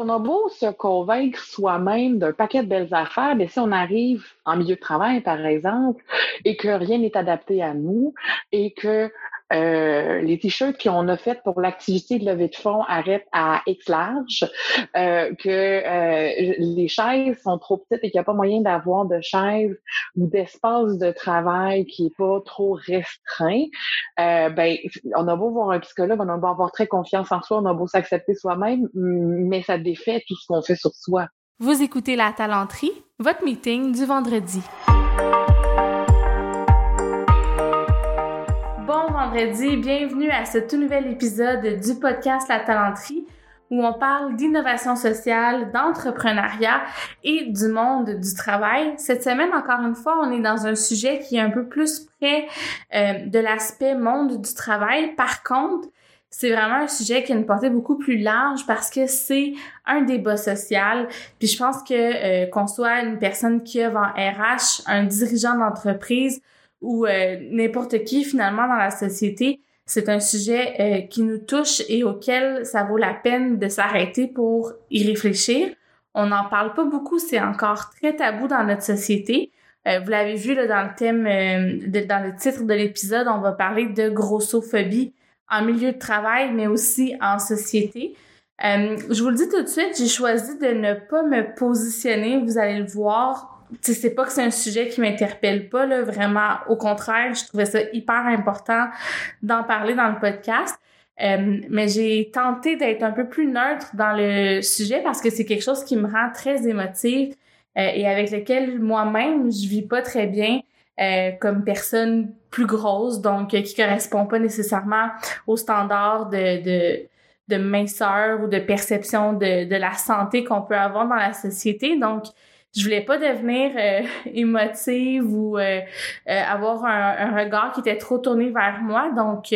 On a beau se convaincre soi-même d'un paquet de belles affaires, mais si on arrive en milieu de travail, par exemple, et que rien n'est adapté à nous, et que euh, les t-shirts qu'on a fait pour l'activité de levée de fonds arrêtent à X large, euh, que euh, les chaises sont trop petites et qu'il n'y a pas moyen d'avoir de chaises ou d'espace de travail qui est pas trop restreint, ben on a beau voir un psychologue, on a beau avoir très confiance en soi, on a beau s'accepter soi-même, mais ça défait tout ce qu'on fait sur soi. Vous écoutez La Talenterie, votre meeting du vendredi. Vendredi, bienvenue à ce tout nouvel épisode du podcast La Talenterie où on parle d'innovation sociale, d'entrepreneuriat et du monde du travail. Cette semaine, encore une fois, on est dans un sujet qui est un peu plus près euh, de l'aspect monde du travail. Par contre, c'est vraiment un sujet qui a une portée beaucoup plus large parce que c'est un débat social. Puis je pense que euh, qu'on soit une personne qui œuvre en RH, un dirigeant d'entreprise ou euh, n'importe qui finalement dans la société, c'est un sujet euh, qui nous touche et auquel ça vaut la peine de s'arrêter pour y réfléchir. On n'en parle pas beaucoup, c'est encore très tabou dans notre société. Euh, vous l'avez vu là, dans le thème, de, dans le titre de l'épisode, on va parler de grossophobie en milieu de travail, mais aussi en société. je vous le dis tout de suite, j'ai choisi de ne pas me positionner, vous allez le voir, c'est pas que c'est un sujet qui m'interpelle pas là, vraiment au contraire, je trouvais ça hyper important d'en parler dans le podcast. Euh, mais j'ai tenté d'être un peu plus neutre dans le sujet parce que c'est quelque chose qui me rend très émotive euh, et avec lequel moi-même je vis pas très bien euh, comme personne plus grosse, donc qui correspond pas nécessairement aux standards de, de, de minceur ou de perception de, de la santé qu'on peut avoir dans la société. Donc, je voulais pas devenir euh, émotive ou euh, euh, avoir un, regard qui était trop tourné vers moi. Donc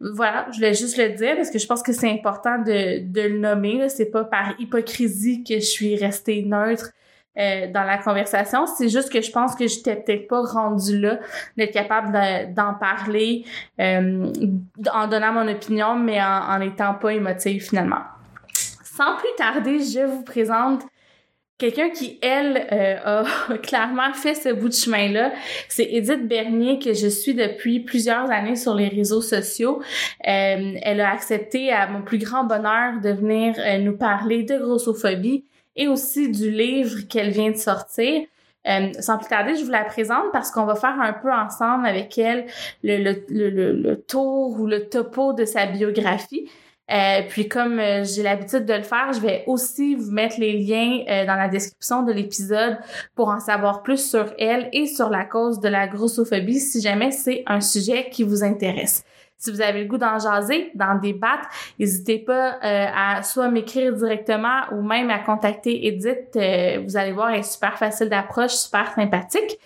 voilà, je voulais juste le dire parce que je pense que c'est important de, de le nommer. C'est pas par hypocrisie que je suis restée neutre dans la conversation. C'est juste que je pense que j'étais peut-être pas rendue là d'être capable d'en parler en donnant mon opinion, mais en n'étant pas émotive finalement. Sans plus tarder, je vous présente Quelqu'un qui, elle, euh, a clairement fait ce bout de chemin-là, c'est Edith Bernier que je suis depuis plusieurs années sur les réseaux sociaux. Euh, elle a accepté, à mon plus grand bonheur, de venir euh, nous parler de grossophobie et aussi du livre qu'elle vient de sortir. sans plus tarder, je vous la présente parce qu'on va faire un peu ensemble avec elle le, tour ou le topo de sa biographie. Euh, puis comme euh, j'ai l'habitude de le faire, je vais aussi vous mettre les liens euh, dans la description de l'épisode pour en savoir plus sur elle et sur la cause de la grossophobie si jamais c'est un sujet qui vous intéresse. Si vous avez le goût d'en jaser, d'en débattre, n'hésitez pas à soit m'écrire directement ou même à contacter Edith. vous allez voir, elle est super facile d'approche, super sympathique.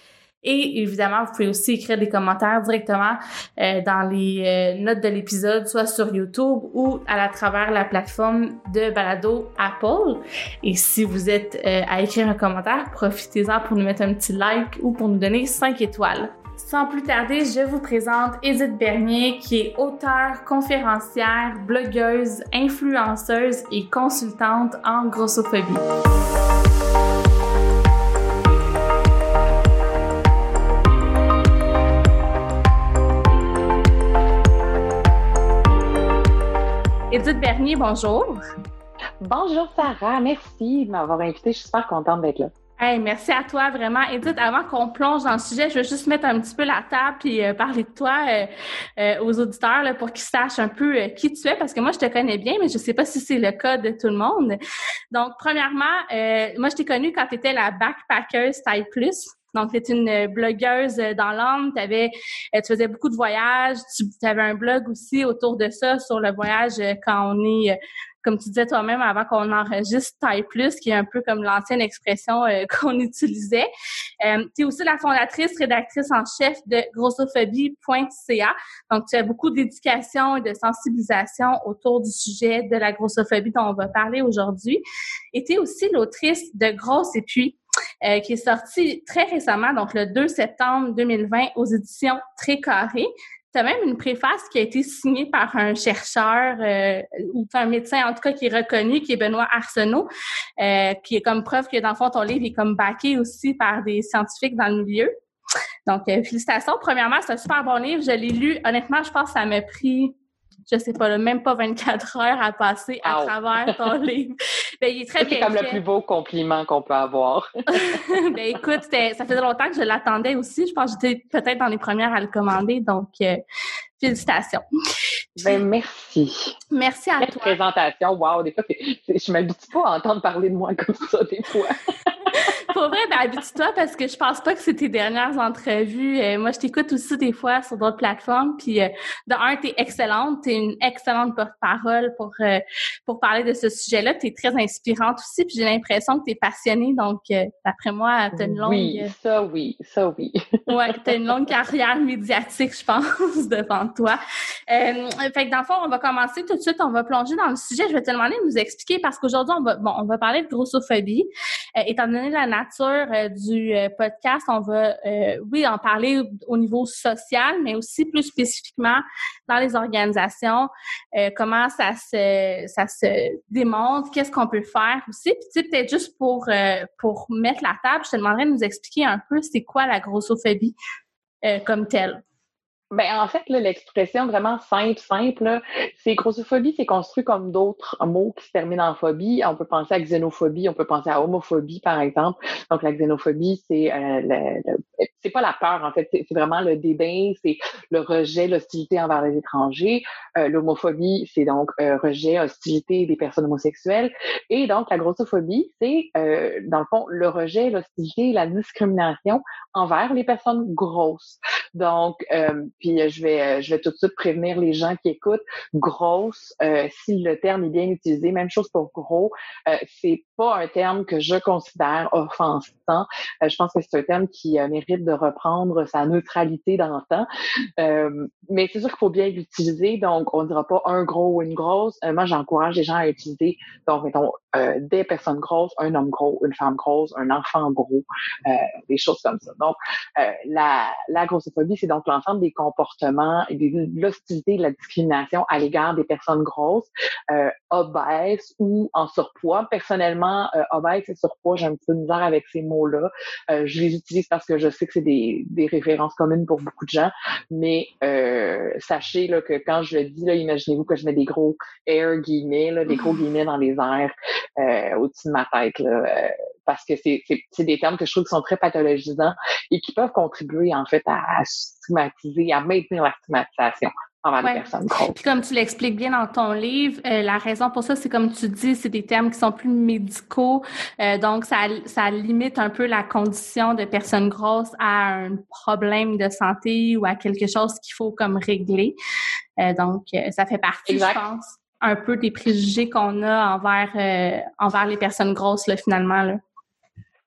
Et évidemment, vous pouvez aussi écrire des commentaires directement euh, dans les euh, notes de l'épisode, soit sur YouTube ou à, travers la plateforme de balado Apple. Et si vous êtes euh, à écrire un commentaire, profitez-en pour nous mettre un petit like ou pour nous donner 5 étoiles. Sans plus tarder, je vous présente Edith Bernier, qui est auteure, conférencière, blogueuse, influenceuse et consultante en grossophobie. Bernier, bonjour. Bonjour Sarah, merci de m'avoir invitée. Je suis super contente d'être là. Hey, merci à toi vraiment. Edith, avant qu'on plonge dans le sujet, je veux juste mettre un petit peu la table et euh, parler de toi euh, euh, aux auditeurs là, pour qu'ils sachent un peu qui tu es, parce que moi, je te connais bien, mais je ne sais pas si c'est le cas de tout le monde. Donc, premièrement, moi, je t'ai connue quand tu étais la backpacker Style Plus. Donc, tu es une blogueuse dans l'âme, tu tu faisais beaucoup de voyages, tu avais un blog aussi autour de ça sur le voyage quand on est comme tu disais toi-même avant qu'on enregistre taille plus, qui est un peu comme l'ancienne expression euh, qu'on utilisait. Euh, tu es aussi la fondatrice, rédactrice en chef de grossophobie.ca. Donc, tu as beaucoup d'éducation et de sensibilisation autour du sujet de la grossophobie dont on va parler aujourd'hui. Et tu es aussi l'autrice de Grosse et puis euh, qui est sorti très récemment, donc le 2 septembre 2020 aux éditions Très Carré. même une préface qui a été signée par un chercheur euh, ou un médecin, en tout cas, qui est reconnu, qui est Benoît Arsenault, euh, qui est comme preuve que, dans le fond, ton livre est comme backé aussi par des scientifiques dans le milieu. Donc, euh, félicitations. Premièrement, c'est un super bon livre. Je l'ai lu. Honnêtement, je pense que ça m'a pris je sais pas, même pas 24 heures à passer à travers ton livre. Ben, il est très bien. C'est comme le plus beau compliment qu'on peut avoir. ben, écoute, ça faisait longtemps que je l'attendais aussi. Je pense que j'étais peut-être dans les premières à le commander. Donc, euh, félicitations. Ben, merci. Merci à toi. présentation. Wow, des fois, je m'habitue pas à entendre parler de moi comme ça, des fois. Pour vrai, ben, habitue-toi parce que je pense pas que c'est tes dernières entrevues. Euh, moi, je t'écoute aussi des fois sur d'autres plateformes. Puis, euh, de un, t'es excellente. T'es une excellente porte-parole pour, euh, pour parler de ce sujet-là. T'es très inspirante aussi. Puis, j'ai l'impression que t'es passionnée. Donc, d'après moi, t'as une longue... Oui, ça oui, ça oui. ouais, t'as une longue carrière médiatique, je pense, devant toi. fait que dans le fond, on va commencer tout de suite. On va plonger dans le sujet. Je vais te demander de nous expliquer parce qu'aujourd'hui, on va, bon, on va parler de grossophobie. étant donné la nature euh, du euh, podcast, on va, euh, oui, en parler au niveau social, mais aussi plus spécifiquement dans les organisations, comment ça se, ça démontre, qu'est-ce qu'on peut faire aussi. Puis, tu sais, peut-être juste pour, pour mettre la table, je te demanderais de nous expliquer un peu c'est quoi la grossophobie comme telle. Ben, en fait, l'expression vraiment simple, simple, c'est grossophobie, c'est construit comme d'autres mots qui se terminent en phobie. On peut penser à xénophobie, on peut penser à homophobie, par exemple. Donc, la xénophobie, c'est euh, c'est pas la peur, en fait, c'est vraiment le dédain, c'est le rejet, l'hostilité envers les étrangers. Euh, L'homophobie, c'est donc euh, rejet, hostilité des personnes homosexuelles. Et donc, la grossophobie, c'est, euh, dans le fond, le rejet, l'hostilité, la discrimination envers les personnes grosses. Donc, euh, puis euh, je vais, euh, je vais tout de suite prévenir les gens qui écoutent. Grosse, si le terme est bien utilisé, même chose pour gros, c'est pas un terme que je considère offensant. je pense que c'est un terme qui mérite de reprendre sa neutralité dans le temps. mais c'est sûr qu'il faut bien l'utiliser. Donc, on dira pas un gros ou une grosse. moi, j'encourage les gens à utiliser, donc, mettons, des personnes grosses, un homme gros, une femme grosse, un enfant gros, des choses comme ça. Donc, la, la grossophobie, c'est donc l'ensemble des comportements de l'hostilité de la discrimination à l'égard des personnes grosses, euh, obèses ou en surpoids. Personnellement, euh, obèses et surpoids, j'ai un petit peu de misère avec ces mots-là. Euh, je les utilise parce que je sais que c'est des, des références communes pour beaucoup de gens, mais euh, sachez là, que quand je le dis, imaginez-vous que je mets des gros air guillemets, là, des gros guillemets dans les airs euh, au-dessus de ma tête. Là, euh, parce que c'est des termes que je trouve qui sont très pathologisants et qui peuvent contribuer en fait à, stigmatiser, à maintenir la stigmatisation envers les personnes grosses. Puis comme tu l'expliques bien dans ton livre, euh, la raison pour ça, c'est comme tu dis, c'est des termes qui sont plus médicaux, euh, donc ça, ça limite un peu la condition de personnes grosses à un problème de santé ou à quelque chose qu'il faut comme régler. Euh, donc ça fait partie, je pense un peu des préjugés qu'on a envers envers les personnes grosses là, finalement là.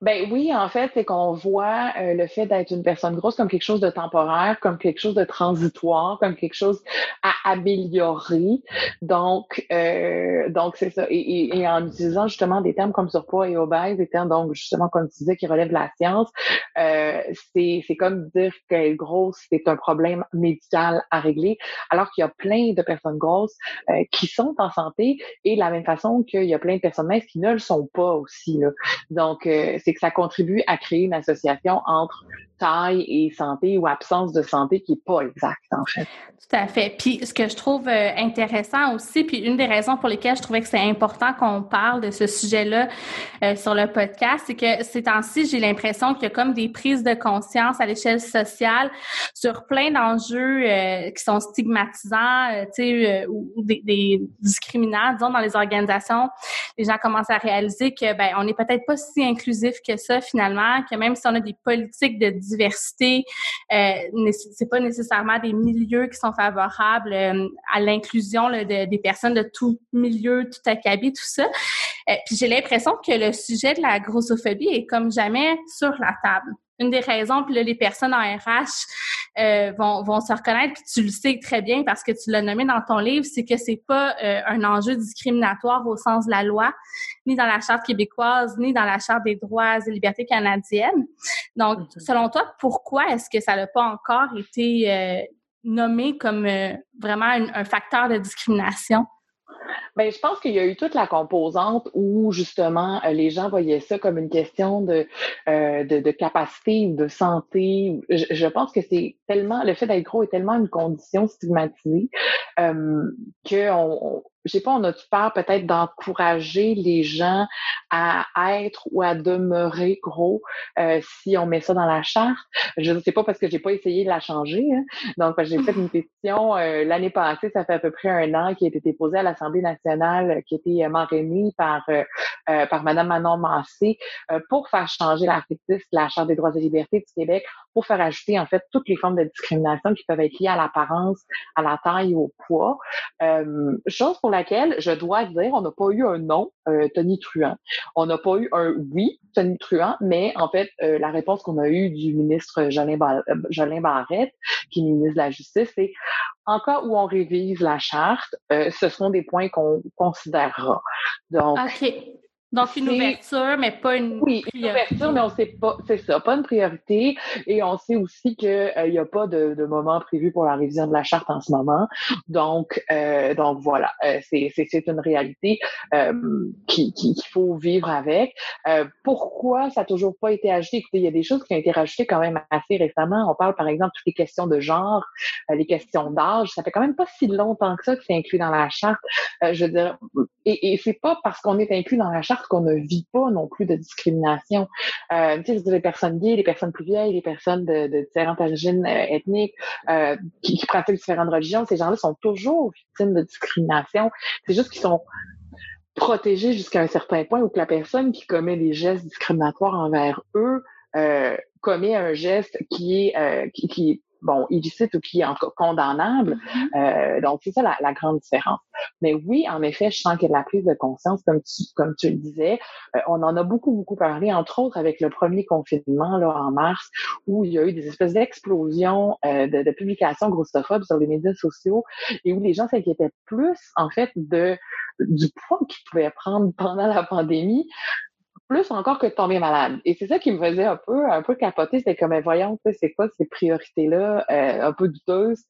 Ben oui, en fait, c'est qu'on voit euh, le fait d'être une personne grosse comme quelque chose de temporaire, comme quelque chose de transitoire, comme quelque chose à améliorer. Donc, euh, donc c'est ça. Et, et, en utilisant justement des termes comme surpoids et obèse, des termes donc justement comme tu disais qui relèvent de la science, euh, c'est c'est comme dire qu'être grosse c'est un problème médical à régler, alors qu'il y a plein de personnes grosses euh, qui sont en santé et de la même façon qu'il y a plein de personnes minces qui ne le sont pas aussi. Là. Donc euh, c'est que ça contribue à créer une association entre taille et santé ou absence de santé qui est pas exacte, en fait. Tout à fait. Puis, ce que je trouve euh, intéressant aussi, puis une des raisons pour lesquelles je trouvais que c'est important qu'on parle de ce sujet-là euh, sur le podcast, c'est que ces temps-ci, j'ai l'impression qu'il y a comme des prises de conscience à l'échelle sociale sur plein d'enjeux euh, qui sont stigmatisants, tu sais, ou des, des, discriminants, disons, dans les organisations. Les gens commencent à réaliser que, ben, on n'est peut-être pas si inclusif que ça, finalement, que même si on a des politiques de diversité, euh, c'est pas nécessairement des milieux qui sont favorables euh, à l'inclusion des personnes de tout milieu, tout acabit, tout ça. Euh, puis j'ai l'impression que le sujet de la grossophobie est comme jamais sur la table une des raisons, puis là, les personnes en RH euh, vont, vont se reconnaître, puis tu le sais très bien parce que tu l'as nommé dans ton livre, c'est que c'est pas euh, un enjeu discriminatoire au sens de la loi, ni dans la Charte québécoise, ni dans la Charte des droits et libertés canadiennes. Donc, mm-hmm. selon toi, pourquoi est-ce que ça n'a pas encore été euh, nommé comme vraiment un, facteur de discrimination? Bien, je pense qu'il y a eu toute la composante où justement euh, les gens voyaient ça comme une question de, euh, de, de, capacité ou de santé. Je, je pense que c'est tellement le fait d'être gros est tellement une condition stigmatisée euh, que on, je sais pas, on a-tu peur peut-être d'encourager les gens à être ou à demeurer gros euh, si on met ça dans la charte? Je ne sais pas parce que j'ai pas essayé de la changer. Hein. Donc, j'ai fait une pétition euh, l'année passée, ça fait à peu près un an, qui a été déposée à l'Assemblée nationale, qui a été marrainée par, euh, par Mme Manon Massé pour faire changer l'article 10 de la Charte des droits et libertés du Québec pour faire ajouter en fait toutes les formes de discrimination qui peuvent être liées à l'apparence, à la taille au poids. Euh, chose pour laquelle je dois dire, on n'a pas eu un non, euh, Tony Truant. On n'a pas eu un oui, Tony Truant, mais en fait, euh, la réponse qu'on a eue du ministre Jolin, Jolin Barrette, qui est ministre de la Justice, c'est en cas où on révise la charte, ce sont des points qu'on considérera. Donc, donc, une ouverture, mais pas une Oui, une ouverture, mais on sait pas, c'est ça, pas une priorité. Et on sait aussi qu'il euh, n'y a pas de, de, moment prévu pour la révision de la charte en ce moment. Donc, euh, donc voilà, euh, c'est, c'est, une réalité euh, qu'il qui, faut vivre avec. pourquoi ça n'a toujours pas été ajouté? Écoutez, il y a des choses qui ont été rajoutées quand même assez récemment. On parle, par exemple, toutes les questions de genre, les questions d'âge. Ça fait quand même pas si longtemps que ça que c'est inclus dans la charte. je veux dire, et, et c'est pas parce qu'on est inclus dans la charte qu'on ne vit pas non plus de discrimination. Euh, tu sais, les personnes gays, les personnes plus vieilles, les personnes de, de différentes origines euh, ethniques euh, qui, qui, pratiquent différentes religions, ces gens-là sont toujours victimes de discrimination. C'est juste qu'ils sont protégés jusqu'à un certain point où que la personne qui commet des gestes discriminatoires envers eux euh, commet un geste qui est euh, qui, qui bon, illicite ou qui est encore condamnable. Mm-hmm. Euh, donc, c'est ça la, la, grande différence. Mais oui, en effet, je sens qu'il y a de la prise de conscience, comme tu, comme tu le disais. Euh, on en a beaucoup, beaucoup parlé, entre autres avec le premier confinement là, en mars, où il y a eu des espèces d'explosions euh, de, de, publications grossophobes sur les médias sociaux et où les gens s'inquiétaient plus, en fait, de du poids qu'ils pouvaient prendre pendant la pandémie plus encore que de tomber malade. Et c'est ça qui me faisait un peu, un peu capoter. C'était comme, voyons, c'est quoi ces priorités-là, euh, un peu douteuses.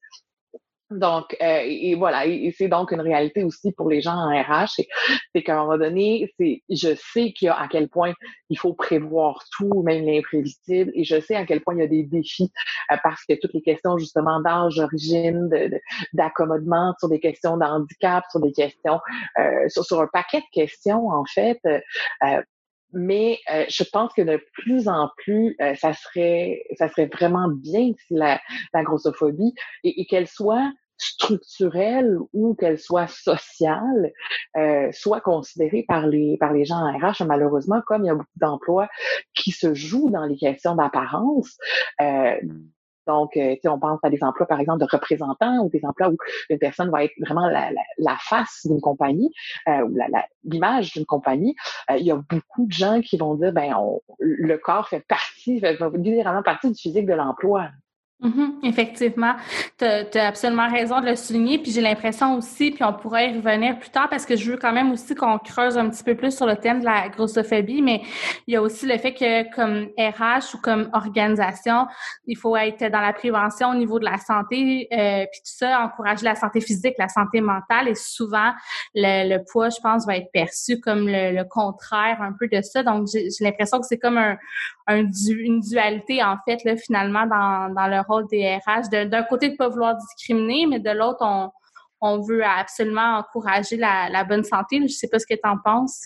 Donc, euh, et, voilà, et, c'est donc une réalité aussi pour les gens en RH, c'est qu'à un moment donné, c'est, je sais qu'il y a à quel point il faut prévoir tout, même l'imprévisible, et je sais à quel point il y a des défis euh, parce que toutes les questions justement d'âge, d'origine, d'accommodement, sur des questions d'handicap, sur des questions, euh, sur, sur, un paquet de questions en fait, euh, mais euh, je pense que de plus en plus, euh, ça serait ça serait vraiment bien si la, la grossophobie et, qu'elle soit structurelle ou qu'elle soit sociale, euh, soit considérée par les par les gens en RH. Malheureusement, comme il y a beaucoup d'emplois qui se jouent dans les questions d'apparence, euh, donc, euh, on pense à des emplois, par exemple, de représentants ou des emplois où une personne va être vraiment la, face d'une compagnie euh, ou l'image d'une compagnie. Euh, il y a beaucoup de gens qui vont dire, ben, le corps fait partie, fait, littéralement partie du physique de l'emploi. Mm-hmm, effectivement, tu as, absolument raison de le souligner. Puis j'ai l'impression aussi, puis on pourrait y revenir plus tard parce que je veux quand même aussi qu'on creuse un petit peu plus sur le thème de la grossophobie, mais il y a aussi le fait que comme RH ou comme organisation, il faut être dans la prévention au niveau de la santé, euh, puis tout ça, encourager la santé physique, la santé mentale, et souvent le, le poids, je pense, va être perçu comme le, le contraire un peu de ça. Donc j'ai l'impression que c'est comme un, un une dualité en fait finalement dans, le des RH. D'un côté, de ne pas vouloir discriminer, mais de l'autre, on, on veut absolument encourager la, la bonne santé. Je ne sais pas ce que tu en penses.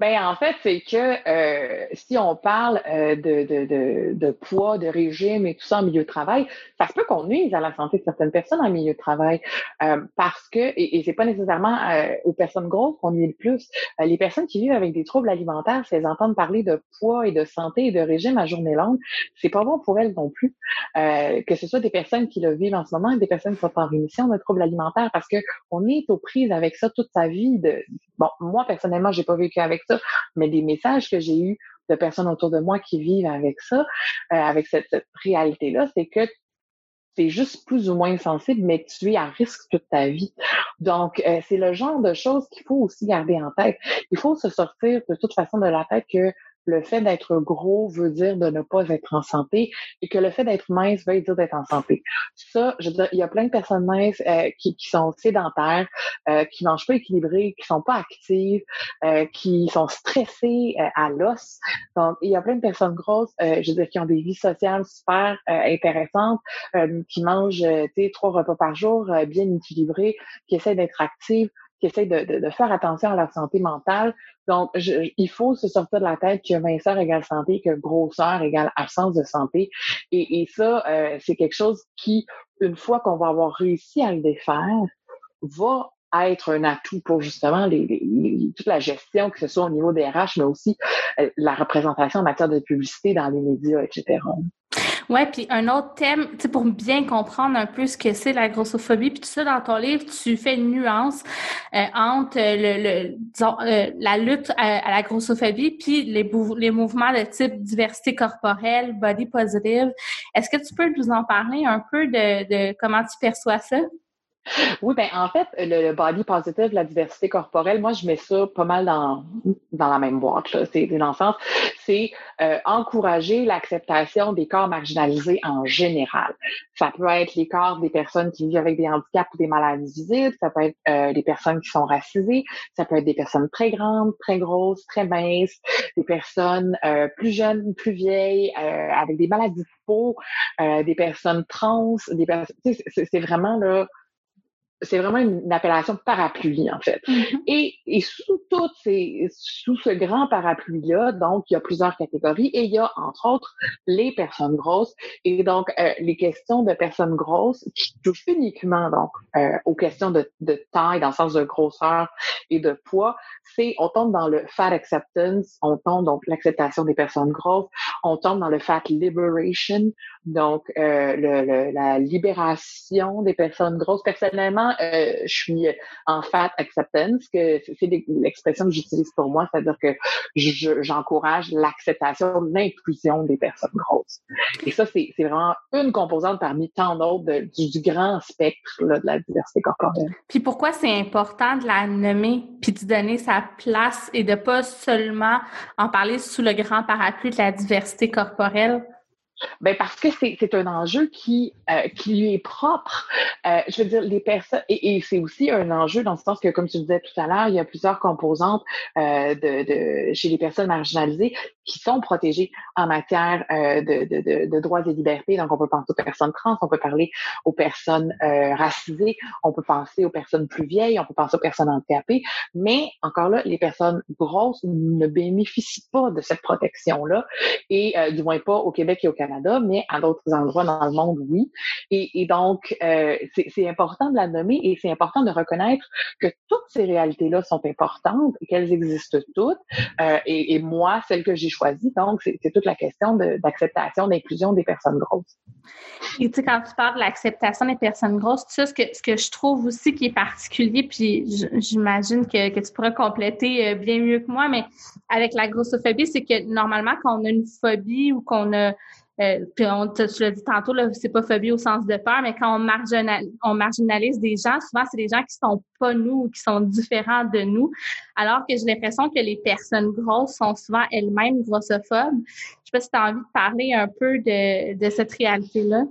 Ben en fait, c'est que euh, si on parle euh, de, de, de, poids, de régime et tout ça en milieu de travail, ça se peut qu'on nuise à la santé de certaines personnes en milieu de travail euh, parce que et, et c'est pas nécessairement aux personnes grosses qu'on nuit le plus. les personnes qui vivent avec des troubles alimentaires, si elles entendent parler de poids et de santé et de régime à journée longue, c'est pas bon pour elles non plus. que ce soit des personnes qui le vivent en ce moment, des personnes qui sont en rémission de troubles alimentaires, parce que on est aux prises avec ça toute sa vie. De bon, moi personnellement, j'ai pas vécu avec ça, mais des messages que j'ai eus de personnes autour de moi qui vivent avec ça, euh, avec cette, réalité-là, c'est que c'est juste plus ou moins sensible, mais tu es à risque toute ta vie. Donc, euh, c'est le genre de choses qu'il faut aussi garder en tête. Il faut se sortir de toute façon de la tête que le fait d'être gros veut dire de ne pas être en santé et que le fait d'être mince veut dire d'être en santé. Ça, je veux dire, il y a plein de personnes minces euh, qui, qui, sont sédentaires, euh, qui mangent pas équilibré, qui sont pas actives, euh, qui sont stressées euh, à l'os. Donc, il y a plein de personnes grosses, je veux dire, qui ont des vies sociales super intéressantes, qui mangent, tu trois repas par jour, bien équilibrés, qui essaient d'être actives qui essayent de, faire attention à leur santé mentale. Donc, il faut se sortir de la tête que minceur égale santé, que grosseur égale absence de santé. Et, ça, euh, c'est quelque chose qui, une fois qu'on va avoir réussi à le défaire, va être un atout pour justement toute la gestion, que ce soit au niveau des RH, mais aussi euh, la représentation en matière de publicité dans les médias, etc. Ouais, puis un autre thème, tu sais, pour bien comprendre un peu ce que c'est la grossophobie, puis tout ça dans ton livre, tu fais une nuance euh, entre le, le disons, euh, la lutte à, la grossophobie puis les, les mouvements de type diversité corporelle, body positive. Est-ce que tu peux nous en parler un peu de, de comment tu perçois ça? Oui, ben en fait, le, body positive, la diversité corporelle, moi je mets ça pas mal dans dans la même boîte. C'est dans le sens, c'est euh, encourager l'acceptation des corps marginalisés en général. Ça peut être les corps des personnes qui vivent avec des handicaps ou des maladies visibles, ça peut être euh, des personnes qui sont racisées, ça peut être des personnes très grandes, très grosses, très minces, des personnes euh, plus jeunes, plus vieilles, avec des maladies de peau, des personnes trans, des personnes. C'est vraiment là c'est vraiment une, appellation parapluie, en fait. Mm-hmm. et, et, sous toutes ces, sous ce grand parapluie-là, donc, il y a plusieurs catégories et il y a, entre autres, les personnes grosses. Et donc, euh, les questions de personnes grosses qui touchent uniquement, donc, euh, aux questions de, de, taille, dans le sens de grosseur et de poids, c'est, on tombe dans le fat acceptance, on tombe, donc, l'acceptation des personnes grosses, on tombe dans le fat liberation, donc, euh, le, la libération des personnes grosses. Personnellement, euh, je suis en fat acceptance, que c'est l'expression que j'utilise pour moi, c'est-à-dire que j'encourage l'acceptation, l'inclusion des personnes grosses. Et ça, c'est vraiment une composante parmi tant d'autres du, grand spectre là, de la diversité corporelle. Puis pourquoi c'est important de la nommer, puis de donner sa place et de pas seulement en parler sous le grand parapluie de la diversité corporelle? Ben parce que c'est un enjeu qui, euh, qui lui est propre. Euh, je veux dire, les personnes, et, c'est aussi un enjeu dans le sens que, comme tu disais tout à l'heure, il y a plusieurs composantes euh, chez les personnes marginalisées qui sont protégées en matière de, de, droits et libertés. Donc, on peut penser aux personnes trans, on peut parler aux personnes racisées, on peut penser aux personnes plus vieilles, on peut penser aux personnes handicapées. Mais encore là, les personnes grosses ne bénéficient pas de cette protection-là, et du moins pas au Québec et au Canada Mais à d'autres endroits dans le monde, oui. Et, donc, euh, c'est important de la nommer et c'est important de reconnaître que toutes ces réalités-là sont importantes et qu'elles existent toutes. Euh, et, moi, celle que j'ai choisie, donc, c'est toute la question d'acceptation, d'inclusion des personnes grosses. Et tu sais, quand tu parles de l'acceptation des personnes grosses, tu sais, ce que, ce que je trouve aussi qui est particulier, puis j'imagine que, que tu pourras compléter euh, bien mieux que moi, mais avec la grossophobie, c'est que normalement, quand on a une phobie ou qu'on a euh, on, tu l'as dit tantôt, là, c'est pas phobie au sens de peur, mais quand on, marginalise, on marginalise des gens, souvent c'est des gens qui sont pas nous ou qui sont différents de nous. Alors que j'ai l'impression que les personnes grosses sont souvent elles-mêmes grossophobes. Je sais pas si tu as envie de parler un peu de, de cette réalité-là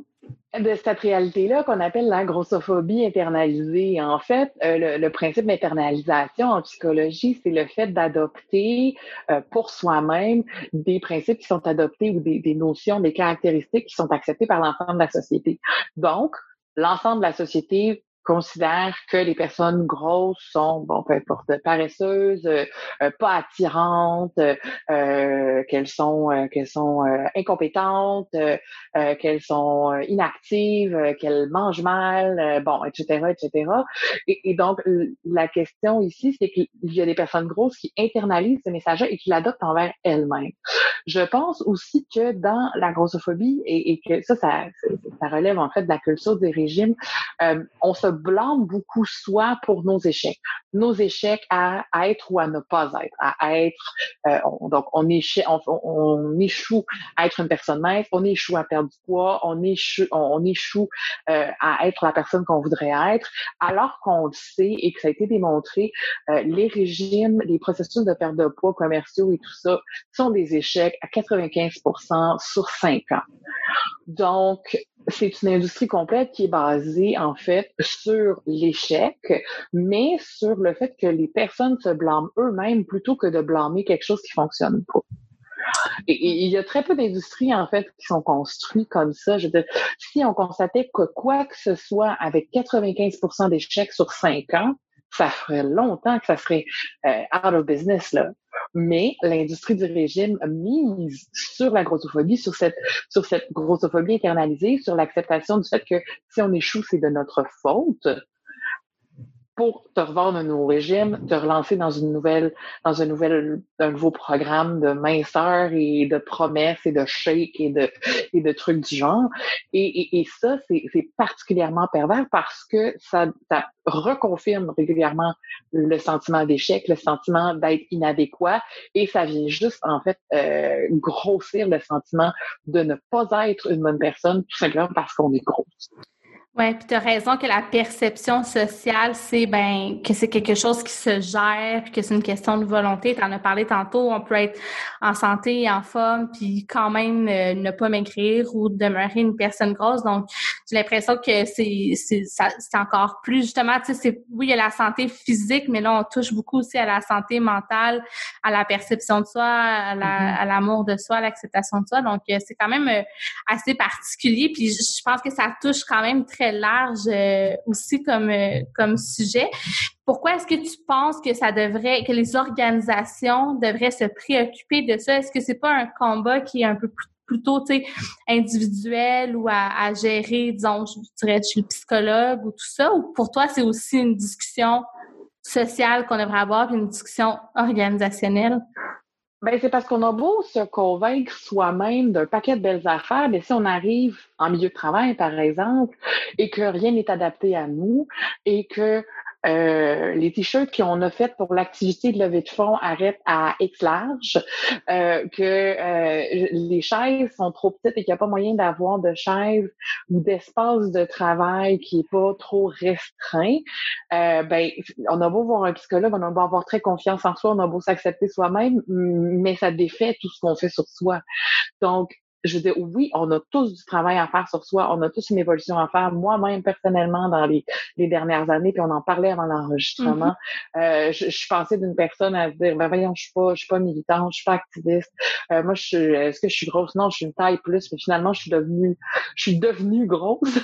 de cette réalité-là qu'on appelle la grossophobie internalisée. En fait, euh, le, principe d'internalisation en psychologie, c'est le fait d'adopter euh, pour soi-même des principes qui sont adoptés ou des, des notions, des caractéristiques qui sont acceptées par l'ensemble de la société. Donc, l'ensemble de la société considère que les personnes grosses sont, bon, peu importe, paresseuses, euh, euh, pas attirantes, euh, qu'elles sont, euh, qu'elles sont incompétentes, qu'elles sont inactives, qu'elles mangent mal, bon, etc., etc. Et, donc, la question ici, c'est qu'il y a des personnes grosses qui internalisent ce message et qui l'adoptent envers elles-mêmes. Je pense aussi que dans la grossophobie, et, et que ça, ça, ça relève en fait de la culture des régimes, on se blâme beaucoup soit pour nos échecs, nos échecs à, être ou à ne pas être, à être, euh, on, donc on, échoue à être une personne mince, on échoue à perdre du poids, on échoue, on, échoue euh, à être la personne qu'on voudrait être, alors qu'on le sait et que ça a été démontré, euh, les régimes, les processus de perte de poids commerciaux et tout ça sont des échecs à 95 sur 5 ans. Donc, c'est une industrie complète qui est basée en fait sur l'échec, mais sur le fait que les personnes se blâment eux-mêmes plutôt que de blâmer quelque chose qui fonctionne pas. Et, il y a très peu d'industries, en fait, qui sont construites comme ça. Je veux dire, si on constatait que quoi que ce soit avec 95% d'échecs sur 5 ans, ça ferait longtemps que ça serait euh, out of business, là. Mais l'industrie du régime mise sur la grossophobie, sur cette, sur cette grossophobie internalisée, sur l'acceptation du fait que si on échoue, c'est de notre faute pour te revendre un nouveau régime, te relancer dans une nouvelle, dans un nouvel, un nouveau programme de minceur et de promesses et de shake et de, et de trucs du genre. Et, et, et ça, c'est particulièrement pervers parce que ça, ça reconfirme régulièrement le sentiment d'échec, le sentiment d'être inadéquat et ça vient juste, en fait, euh, grossir le sentiment de ne pas être une bonne personne tout simplement parce qu'on est grosse. Oui, puis tu as raison que la perception sociale, c'est ben que c'est quelque chose qui se gère, que c'est une question de volonté. Tu en as parlé tantôt, on peut être en santé, en forme, puis quand même euh, ne pas maigrir ou demeurer une personne grosse. Donc, j'ai l'impression que c'est c'est encore plus justement, tu sais, c'est oui, il y a la santé physique, mais là, on touche beaucoup aussi à la santé mentale, à la perception de soi, à mm-hmm. l'amour de soi, à l'acceptation de soi. Donc, euh, c'est quand même euh, assez particulier. Puis je pense que ça touche quand même très large euh, aussi comme, euh, comme sujet. Pourquoi est-ce que tu penses que ça devrait, que les organisations devraient se préoccuper de ça? Est-ce que c'est pas un combat qui est un peu plutôt individuel ou à, gérer, disons, je dirais chez le psychologue ou tout ça, ou pour toi, c'est aussi une discussion sociale qu'on devrait avoir, puis une discussion organisationnelle? Ben, c'est parce qu'on a beau se convaincre soi-même d'un paquet de belles affaires, mais si on arrive en milieu de travail, par exemple, et que rien n'est adapté à nous, et que euh, les t-shirts qu'on a fait pour l'activité de levée de fonds arrêtent à X large, euh, que euh, les chaises sont trop petites et qu'il n'y a pas moyen d'avoir de chaises ou d'espace de travail qui est pas trop restreint, ben on a beau voir un psychologue, on a beau avoir très confiance en soi, on a beau s'accepter soi-même, mais ça défait tout ce qu'on fait sur soi. Donc je veux dire, oui, on a tous du travail à faire sur soi, on a tous une évolution à faire. Moi-même, personnellement, dans les, les, dernières années, puis on en parlait avant l'enregistrement, mm-hmm. euh, je, je, suis passée d'une personne à dire, ben voyons, je suis pas, je suis pas militante, je suis pas activiste. Euh, moi, je suis, est-ce que je suis grosse? Non, je suis une taille plus, mais finalement, je suis devenue, je suis devenue grosse.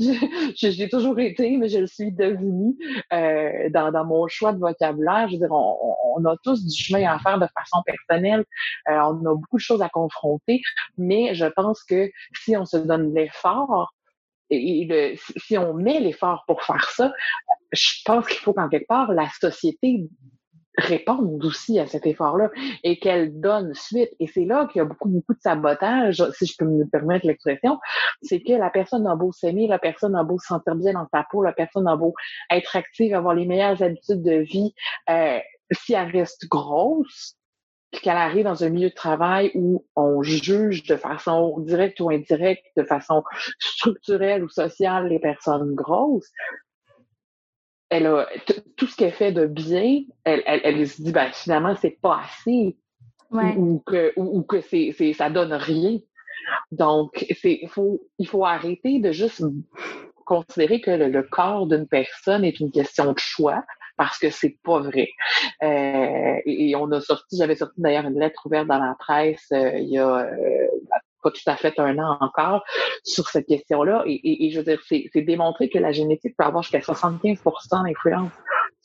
je j'ai toujours été, mais je le suis devenue euh, dans, dans mon choix de vocabulaire. Je veux dire, on, on, a tous du chemin à faire de façon personnelle. Euh, on a beaucoup de choses à confronter mais je pense que si on se donne l'effort, et si on met l'effort pour faire ça, je pense qu'il faut qu'en quelque part, la société réponde aussi à cet effort-là et qu'elle donne suite. Et c'est là qu'il y a beaucoup, beaucoup de sabotage, si je peux me permettre l'expression, c'est que la personne a beau s'aimer, la personne a beau se sentir bien dans sa peau, la personne a beau être active, avoir les meilleures habitudes de vie, euh, si elle reste grosse, qu'elle arrive dans un milieu de travail où on juge de façon directe ou indirecte, de façon structurelle ou sociale les personnes grosses, elle a tout ce qu'elle fait de bien, elle, elle, se dit ben finalement c'est pas assez ou, que ou, que c'est c'est ça donne rien. Donc c'est il faut il faut arrêter de juste considérer que le corps d'une personne est une question de choix, parce que c'est pas vrai. Euh, et, on a sorti, j'avais sorti d'ailleurs une lettre ouverte dans la presse euh, il y a euh, pas tout à fait un an encore sur cette question-là. Et, et, et, je veux dire, c'est démontré que la génétique peut avoir jusqu'à 75 d'influence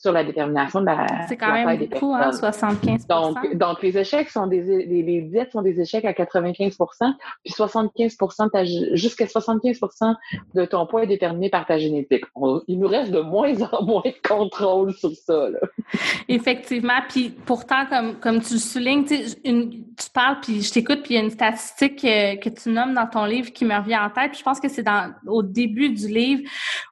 sur la détermination de la C'est quand même beaucoup, hein, 75 donc, donc, les échecs sont des les, les diètes sont des échecs à 95% puis 75% jusqu'à 75% de ton poids est déterminé par ta génétique. il nous reste de moins en moins de contrôle sur ça. Là. Effectivement, puis pourtant, comme, comme tu le soulignes, une, tu parles, puis je t'écoute, puis il y a une statistique que, que, tu nommes dans ton livre qui me revient en tête. Puis je pense que c'est dans au début du livre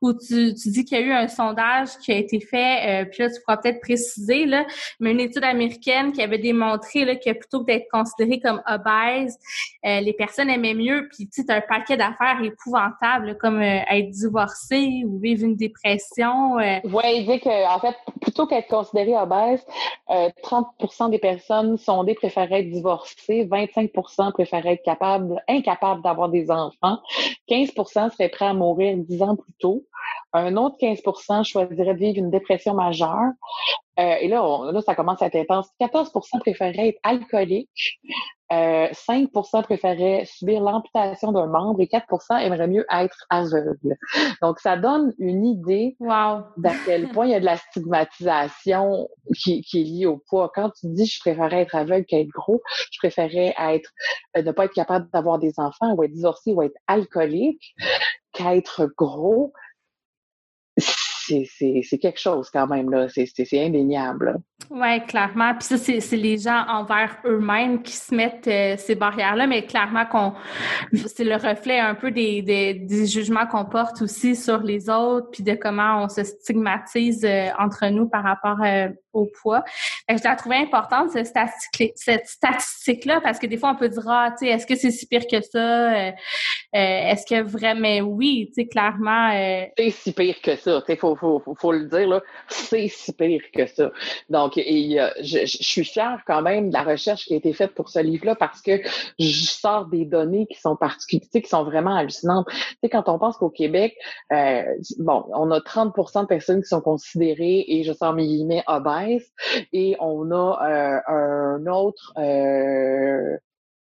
où tu, tu dis qu'il y a eu un sondage qui a été fait euh, puis là, tu pourras peut-être préciser, là, mais une étude américaine qui avait démontré là, que plutôt que d'être considéré comme obèse, euh, les personnes aimaient mieux, puis tu sais, un paquet d'affaires épouvantables, comme euh, être divorcé ou vivre une dépression. Oui, il dit que, en fait, plutôt qu'être considéré obèse, 30% des personnes sondées préféraient être divorcées, 25% préféraient être capables, incapables d'avoir des enfants, 15% seraient prêts à mourir 10 ans plus tôt. Un autre 15% choisirait de vivre une dépression majeure. Euh, et là, là, ça commence à être intense. 14% préféraient être alcooliques. Euh, 5% préféraient subir l'amputation d'un membre et 4% aimeraient mieux être aveugles. Donc, ça donne une idée wow. d'à quel point il y a de la stigmatisation qui, qui est liée au poids. Quand tu dis je préférais être aveugle qu'être gros, je préférais être euh, ne pas être capable d'avoir des enfants ou être divorcé ou être alcoolique qu'être gros, c'est quelque chose quand même, là. C'est indéniable. Oui, clairement. Puis ça, c'est les gens envers eux-mêmes qui se mettent euh, ces barrières-là, mais clairement qu'on c'est le reflet un peu des, des, des jugements qu'on porte aussi sur les autres, puis de comment on se stigmatise euh, entre nous par rapport euh, au poids. je la trouvais importante, cette statistique-là, cette statistique parce que des fois, on peut dire, ah, tu sais, est-ce que c'est si pire que ça? est-ce que vraiment, oui, tu sais, clairement... c'est si pire que ça, tu sais, faut, faut, faut, le dire, c'est si pire que ça. Donc, et euh, je, suis fière quand même de la recherche qui a été faite pour ce livre-là parce que je sors des données qui sont particulières, qui sont vraiment hallucinantes. Tu sais, quand on pense qu'au Québec, euh, bon, on a 30 de personnes qui sont considérées, et je sors mes guillemets, obèses, et on a euh, un autre... Euh,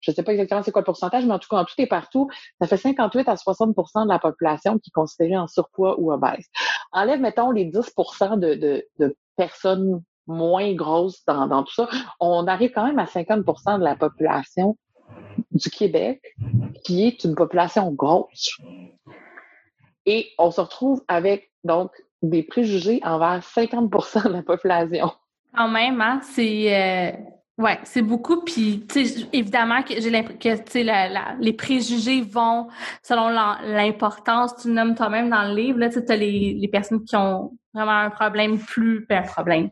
je ne sais pas exactement c'est quoi le pourcentage, mais en tout cas, en tout et partout, ça fait 58 à 60% de la population qui est considérée en surpoids ou obèse. Enlève, mettons, les 10 de, de, personnes moins grosse dans, tout ça, on arrive quand même à 50% de la population du Québec qui est une population grosse. Et on se retrouve avec donc des préjugés envers 50% de la population. Quand même, hein? C'est. Euh, ouais, c'est beaucoup. Puis, évidemment, que j'ai l'impression que les préjugés vont selon l'importance. Tu nommes toi-même dans le livre. Tu as les, les personnes qui ont vraiment un problème plus. Ben, un problème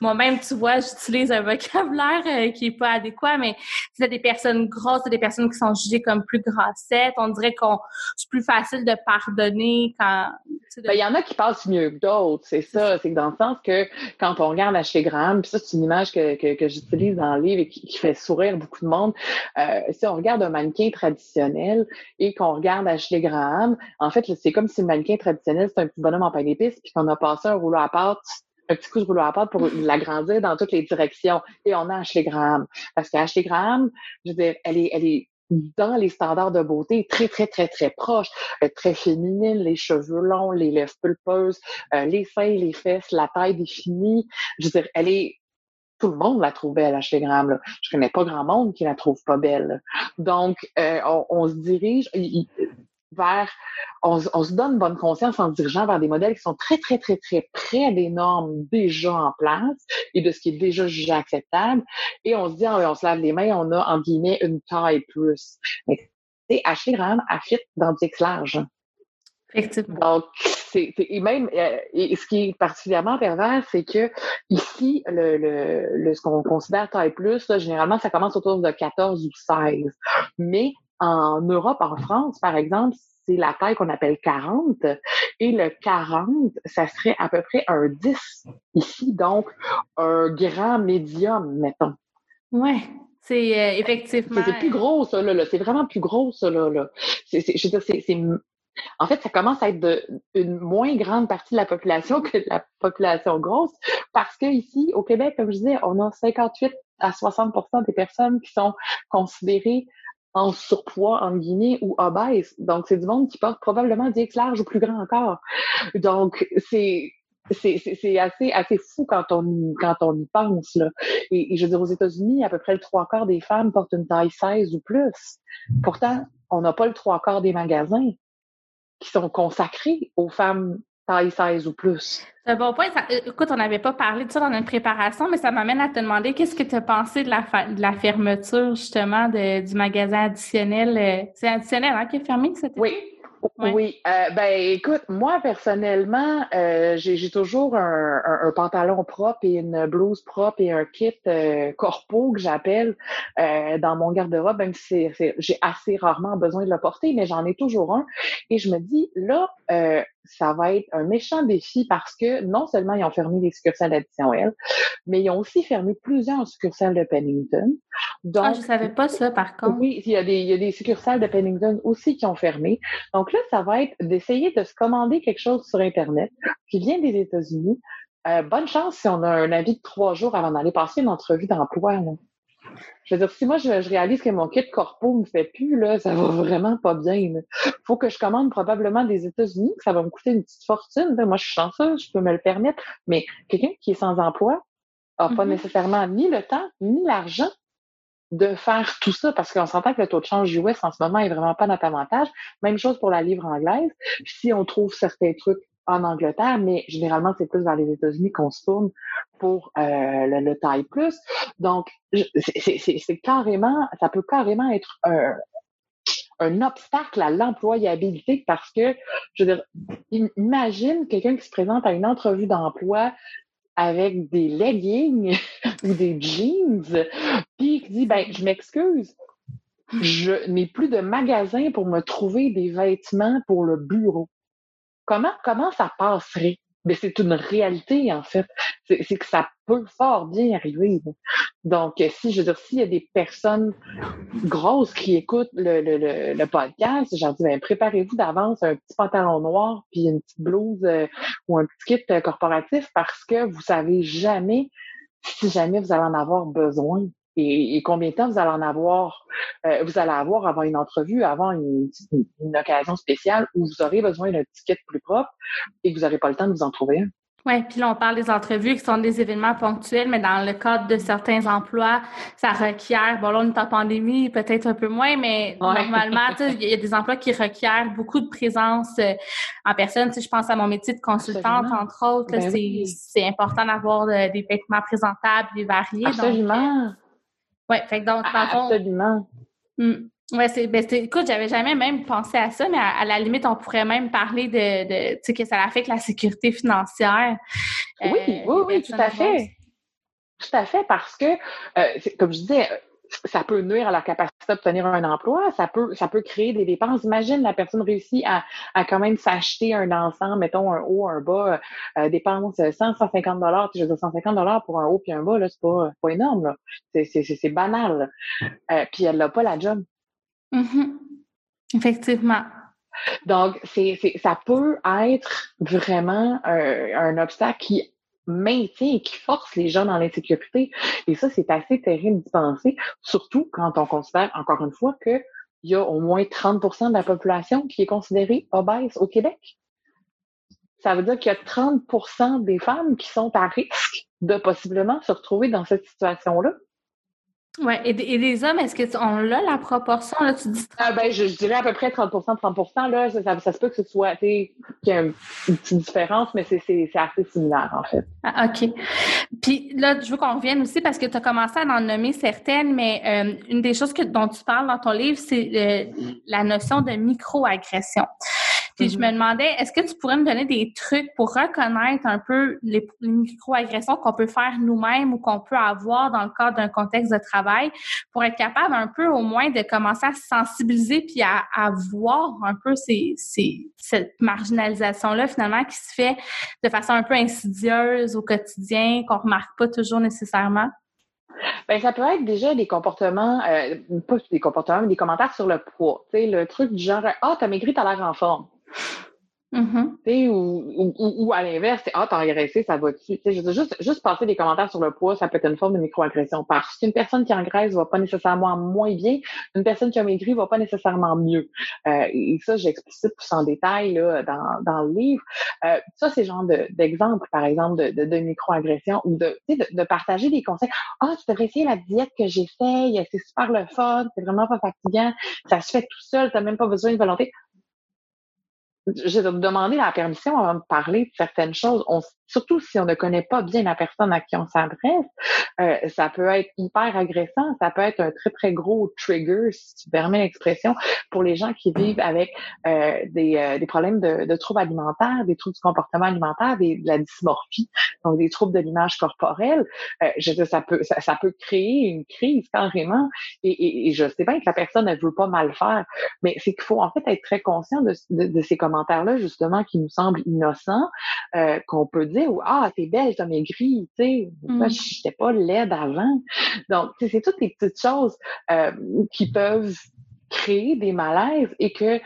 moi-même, tu vois, j'utilise un vocabulaire euh, qui est pas adéquat, mais c'est des personnes grosses, des personnes qui sont jugées comme plus grassettes. On dirait qu'on c'est plus facile de pardonner quand. Ben, il y en a qui passent mieux que d'autres, c'est ça. C'est dans le sens que quand on regarde Ashley Graham, puis ça, c'est une image que, que, j'utilise dans le livre et qui, fait sourire beaucoup de monde. Euh, si on regarde un mannequin traditionnel et qu'on regarde Ashley Graham, en fait, c'est comme si le mannequin traditionnel, c'est un petit bonhomme en pain d'épices, puis qu'on a passé un rouleau à pâte un petit coup de rouleau à pâte pour l'agrandir dans toutes les directions. Et on a Ashley Graham. Parce que Ashley Graham, je veux dire, elle est, elle est dans les standards de beauté très, très, très, très proche, euh, très féminine, les cheveux longs, les lèvres pulpeuses, euh, les seins, les fesses, la taille définie. Je veux dire, elle est tout le monde la trouve belle, Ashley Graham. Là. Je connais pas grand monde qui la trouve pas belle. Donc, euh, on, se dirige vers, on, se donne bonne conscience en se dirigeant vers des modèles qui sont très, très, très, très près des normes déjà en place et de ce qui est déjà jugé acceptable. Et on se dit, ah on se lave les mains, on a, en guillemets, une taille plus. Mais, tu sais, Ashley Graham, a fit dans du X large. Effectivement. Donc, c'est, et même, euh, et ce qui est particulièrement pervers, c'est que ici, le, le, le ce qu'on considère taille plus, généralement, ça commence autour de 14 ou 16. Mais en Europe, en France, par exemple, c'est la taille qu'on appelle 40. Et le 40, ça serait à peu près un 10 ici, donc un grand médium, mettons. Ouais. C'est euh, effectivement. C'est plus gros, ça, là. C'est vraiment plus gros, ça, là. là. je veux dire, c'est. En fait, ça commence à être de, une moins grande partie de la population que la population grosse, parce que ici, au Québec, comme je disais, on a 58 à 60% des personnes qui sont considérées en surpoids, en Guinée, ou obèse. Donc, c'est du monde qui porte probablement des X large ou plus grand encore. Donc, c'est c'est assez assez fou quand on quand on y pense là. Et, je veux dire aux États-Unis, à peu près le trois quarts des femmes portent une taille 16 ou plus. Pourtant, on n'a pas le trois quarts des magasins qui sont consacrés aux femmes taille 16 ou plus. C'est un bon point. Euh, écoute, on n'avait pas parlé de ça dans notre préparation, mais ça m'amène à te demander qu'est-ce que tu as pensé de la, de la fermeture, justement, de, du magasin additionnel. Euh, c'est additionnel, hein, qui est fermé, c'était? Oui. Oui, euh, ben écoute, moi personnellement, euh, j'ai toujours un, pantalon propre et une blouse propre et un kit euh, corpo que j'appelle dans mon garde-robe, même si j'ai assez rarement besoin de le porter, mais j'en ai toujours un. Et je me dis, là, ça va être un méchant défi parce que non seulement ils ont fermé les succursales additionnelles, mais ils ont aussi fermé plusieurs succursales de Pennington. Donc, ah, je savais pas ça par contre. Oui, il y, a des, il y a des succursales de Pennington aussi qui ont fermé. Donc là, ça va être d'essayer de se commander quelque chose sur Internet qui vient des États-Unis. Euh, bonne chance si on a un avis de trois jours avant d'aller passer une entrevue d'emploi. Je veux dire, si moi je, réalise que mon kit corpo me fait plus, là, ça va vraiment pas bien. Il faut que je commande probablement des États-Unis, que ça va me coûter une petite fortune. Moi, je suis chanceuse, je peux me le permettre. Mais quelqu'un qui est sans emploi n'a pas mm-hmm. nécessairement ni le temps, ni l'argent de faire tout ça parce qu'on s'entend que le taux de change US en ce moment est vraiment pas notre avantage. Même chose pour la livre anglaise. Si on trouve certains trucs en Angleterre, mais généralement, c'est plus vers les États-Unis qu'on se tourne pour euh, le, taille plus. Donc, c'est carrément, ça peut carrément être un, un obstacle à l'employabilité parce que, je veux dire, imagine quelqu'un qui se présente à une entrevue d'emploi avec des leggings ou des jeans, puis qui dit, ben, je m'excuse, je n'ai plus de magasin pour me trouver des vêtements pour le bureau. Comment, comment ça passerait? Mais c'est une réalité, en fait. C'est que ça peut fort bien arriver. Donc, si, je veux dire, s'il y a des personnes grosses qui écoutent le, le, le, podcast, j'en dis, ben, préparez-vous d'avance un petit pantalon noir puis une petite blouse euh, ou un petit kit euh, corporatif parce que vous savez jamais si jamais vous allez en avoir besoin et, combien de temps vous allez en avoir, euh, vous allez avoir avant une entrevue, avant une, occasion spéciale où vous aurez besoin d'un ticket plus propre et que vous n'aurez pas le temps de vous en trouver un? Oui, puis là, on parle des entrevues qui sont des événements ponctuels, mais dans le cadre de certains emplois, ça requiert, bon là, on est en pandémie, peut-être un peu moins, mais normalement, il y a des emplois qui requièrent beaucoup de présence euh, en personne. Tu je pense à mon métier de consultante, entre autres, ben c'est important d'avoir euh, des vêtements présentables et variés. Absolument. Oui, fait que donc, Absolument. Hmm. Oui, c'est, ben, écoute, j'avais jamais même pensé à ça, mais à, la limite, on pourrait même parler de, de tu sais, que ça affecte la sécurité financière. Oui, euh, oui, oui, tout à fait. Tout à fait, parce que, euh, comme je disais, ça peut nuire à la capacité d'obtenir un emploi, ça peut, ça peut créer des dépenses. Imagine la personne réussit à, à quand même s'acheter un ensemble, mettons un haut, un bas, euh, dépense 100, 150 dollars, je veux dire 150 dollars pour un haut puis un bas, là, c'est pas, pas énorme, là. C'est, c'est, c'est banal. Euh, puis elle n'a pas la job. Mm-hmm. Effectivement. Donc, c'est, c'est, ça peut être vraiment un, un obstacle qui maintient et qui force les gens dans l'insécurité. Et ça, c'est assez terrible d'y penser, surtout quand on considère, encore une fois, qu'il y a au moins 30% de la population qui est considérée obèse au Québec. Ça veut dire qu'il y a 30% des femmes qui sont à risque de possiblement se retrouver dans cette situation-là. Oui, et, les hommes, est-ce qu'on a la proportion, là, tu dis? Ah ben, je, dirais à peu près 30% 30 là, ça, ça, se peut que ce soit, tu sais, qu'il y ait une, petite différence, mais c'est assez similaire, en fait. Ah, OK. Puis là, je veux qu'on revienne aussi parce que tu as commencé à en nommer certaines, mais euh, une des choses que, dont tu parles dans ton livre, c'est euh, la notion de microagression. Puis je me mm-hmm. demandais, est-ce que tu pourrais me donner des trucs pour reconnaître un peu les, microagressions qu'on peut faire nous-mêmes ou qu'on peut avoir dans le cadre d'un contexte de travail pour être capable un peu au moins de commencer à se sensibiliser puis à, à voir un peu ces, ces, cette marginalisation-là finalement qui se fait de façon un peu insidieuse au quotidien, qu'on remarque pas toujours nécessairement? Ben, ça peut être déjà des comportements, euh, pas des comportements, mais des commentaires sur le poids. Tu sais, le truc du genre Ah, t'as maigri, t'as l'air en forme. Mm-hmm. ou, ou, à l'inverse, ah, t'as engraissé, ça va-tu? Juste, juste passer des commentaires sur le poids, ça peut être une forme de microagression. Parce qu'une personne qui engraisse va pas nécessairement moins bien, une personne qui a maigri va pas nécessairement mieux. Euh, et ça, j'explicite plus en détail là, dans, dans le livre. Euh, ça, c'est genre d'exemple, par exemple, de, de, microagression ou de, de, partager des conseils. Ah, tu devrais essayer la diète que faite, c'est super le fun, c'est vraiment pas fatigant, ça se fait tout seul, t'as même pas besoin de volonté j'ai demandé la permission avant de parler de certaines choses. Surtout si on ne connaît pas bien la personne à qui on s'adresse, euh, ça peut être hyper agressant, ça peut être un très, très gros trigger, si tu permets l'expression, pour les gens qui vivent avec euh, des, euh, des problèmes de, de, troubles alimentaires, des troubles du comportement alimentaire, des, de la dysmorphie, donc des troubles de l'image corporelle. Euh, je ça peut, ça, peut créer une crise carrément. Et, et, et, je sais bien que la personne ne veut pas mal faire, mais c'est qu'il faut en fait être très conscient de, de, de ces commentaires-là, justement, qui nous semblent innocents, euh, qu'on peut ah, t'es belle, t'as maigri, tu sais, moi, mm. j'étais pas laide avant. Donc, c'est toutes les petites choses euh, qui peuvent créer des malaises et que